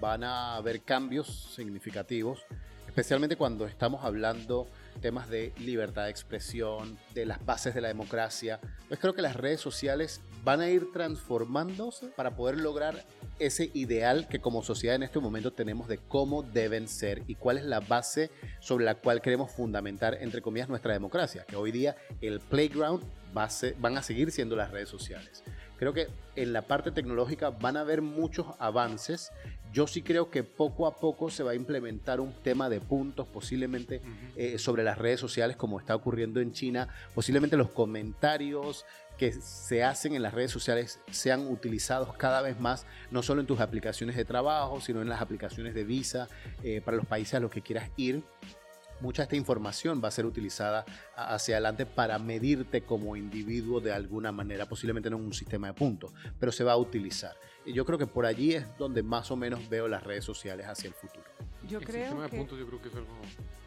Van a haber cambios significativos, especialmente cuando estamos hablando temas de libertad de expresión, de las bases de la democracia. Pues creo que las redes sociales van a ir transformándose para poder lograr ese ideal que como sociedad en este momento tenemos de cómo deben ser y cuál es la base sobre la cual queremos fundamentar, entre comillas, nuestra democracia, que hoy día el playground va van a seguir siendo las redes sociales. Creo que en la parte tecnológica van a haber muchos avances. Yo sí creo que poco a poco se va a implementar un tema de puntos, posiblemente eh, sobre las redes sociales, como está ocurriendo en China. Posiblemente los comentarios, que se hacen en las redes sociales sean utilizados cada vez más, no solo en tus aplicaciones de trabajo, sino en las aplicaciones de visa eh, para los países a los que quieras ir. Mucha de esta información va a ser utilizada hacia adelante para medirte como individuo de alguna manera, posiblemente no en un sistema de puntos, pero se va a utilizar. Y yo creo que por allí es donde más o menos veo las redes sociales hacia el futuro. Yo el sistema de puntos yo creo que es algo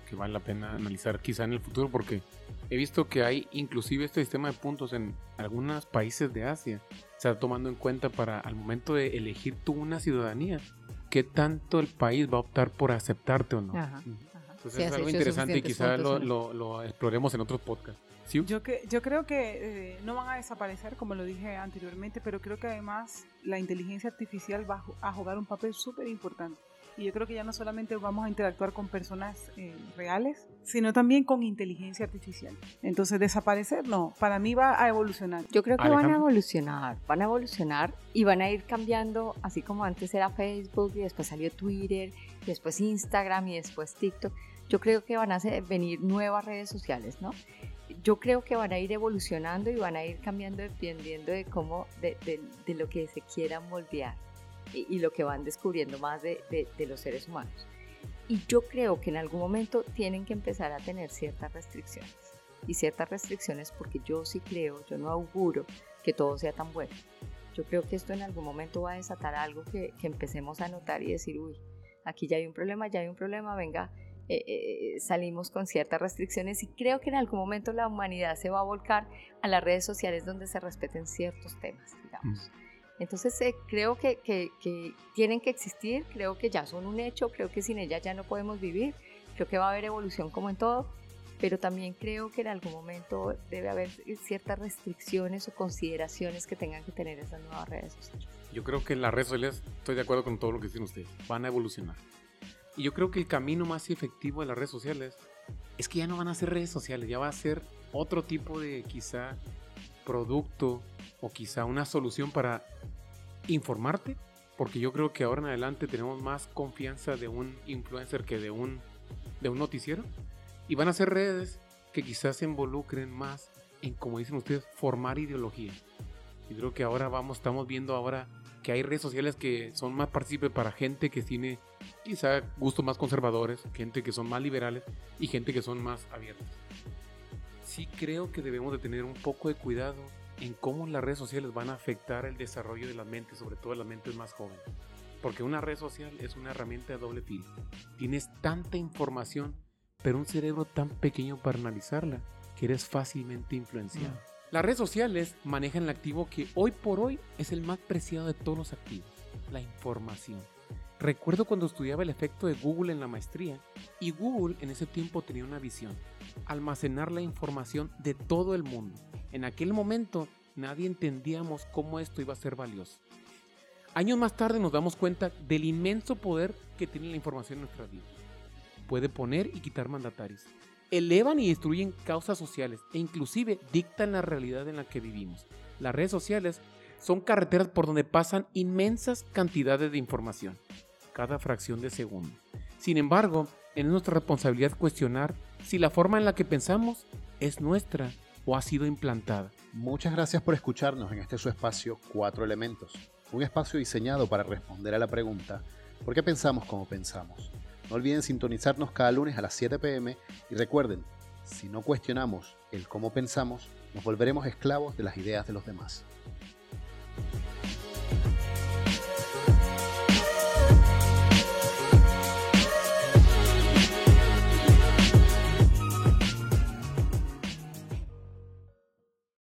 que vale la pena analizar quizá en el futuro porque he visto que hay inclusive este sistema de puntos en algunos países de Asia. Se está tomando en cuenta para al momento de elegir tú una ciudadanía, qué tanto el país va a optar por aceptarte o no. Entonces es algo interesante y quizá lo, lo, exploremos en otros podcasts. Yo, que, yo creo que eh, no van a desaparecer, como lo dije anteriormente, pero creo que además la inteligencia artificial va a jugar un papel súper importante. Y yo creo que ya no solamente vamos a interactuar con personas eh, reales, sino también con inteligencia artificial. Entonces, desaparecer, no, para mí va a evolucionar. Yo creo que van a evolucionar, van a evolucionar y van a ir cambiando, así como antes era Facebook y después salió Twitter, después Instagram y después TikTok. Yo creo que van a venir nuevas redes sociales, ¿no? Yo creo que van a ir evolucionando y van a ir cambiando dependiendo de cómo, de, lo que se quiera moldear y, lo que van descubriendo más de, de, los seres humanos. Y yo creo que en algún momento tienen que empezar a tener ciertas restricciones. Y ciertas restricciones porque yo sí creo, yo no auguro que todo sea tan bueno. Yo creo que esto en algún momento va a desatar algo que, que empecemos a notar y decir, uy, aquí ya hay un problema, ya hay un problema, venga, eh, eh, salimos con ciertas restricciones y creo que en algún momento la humanidad se va a volcar a las redes sociales donde se respeten ciertos temas, digamos. Entonces eh, creo que, que, tienen que existir, creo que ya son un hecho, creo que sin ellas ya no podemos vivir, creo que va a haber evolución como en todo, pero también creo que en algún momento debe haber ciertas restricciones o consideraciones que tengan que tener esas nuevas redes sociales. Yo creo que las redes sociales, estoy de acuerdo con todo lo que dicen ustedes, van a evolucionar. Y yo creo que el camino más efectivo de las redes sociales es que ya no van a ser redes sociales, ya va a ser otro tipo de quizá producto o quizá una solución para informarte, porque yo creo que ahora en adelante tenemos más confianza de un influencer que de un, de un noticiero. Y van a ser redes que quizás se involucren más en, como dicen ustedes, formar ideología. Y creo que ahora vamos, estamos viendo ahora que hay redes sociales que son más partícipes para gente que tiene quizá gustos más conservadores, gente que son más liberales y gente que son más abiertas sí creo que debemos de tener un poco de cuidado en cómo las redes sociales van a afectar el desarrollo de la mente, sobre todo de las mentes más jóvenes. Porque una red social es una herramienta de doble filo. Tienes tanta información, pero un cerebro tan pequeño para analizarla que eres fácilmente influenciado. Las redes sociales manejan el activo que hoy por hoy es el más preciado de todos los activos, la información. Recuerdo cuando estudiaba el efecto de Google en la maestría y Google en ese tiempo tenía una visión, almacenar la información de todo el mundo. En aquel momento nadie entendíamos cómo esto iba a ser valioso. Años más tarde nos damos cuenta del inmenso poder que tiene la información en nuestra vida. Puede poner y quitar mandatarios. Elevan y destruyen causas sociales e inclusive dictan la realidad en la que vivimos. Las redes sociales son carreteras por donde pasan inmensas cantidades de información cada fracción de segundo. Sin embargo, es nuestra responsabilidad cuestionar si la forma en la que pensamos es nuestra o ha sido implantada. Muchas gracias por escucharnos en este su espacio Cuatro Elementos, un espacio diseñado para responder a la pregunta ¿por qué pensamos como pensamos? No olviden sintonizarnos cada lunes a las 7 pm y recuerden, si no cuestionamos el cómo pensamos, nos volveremos esclavos de las ideas de los demás.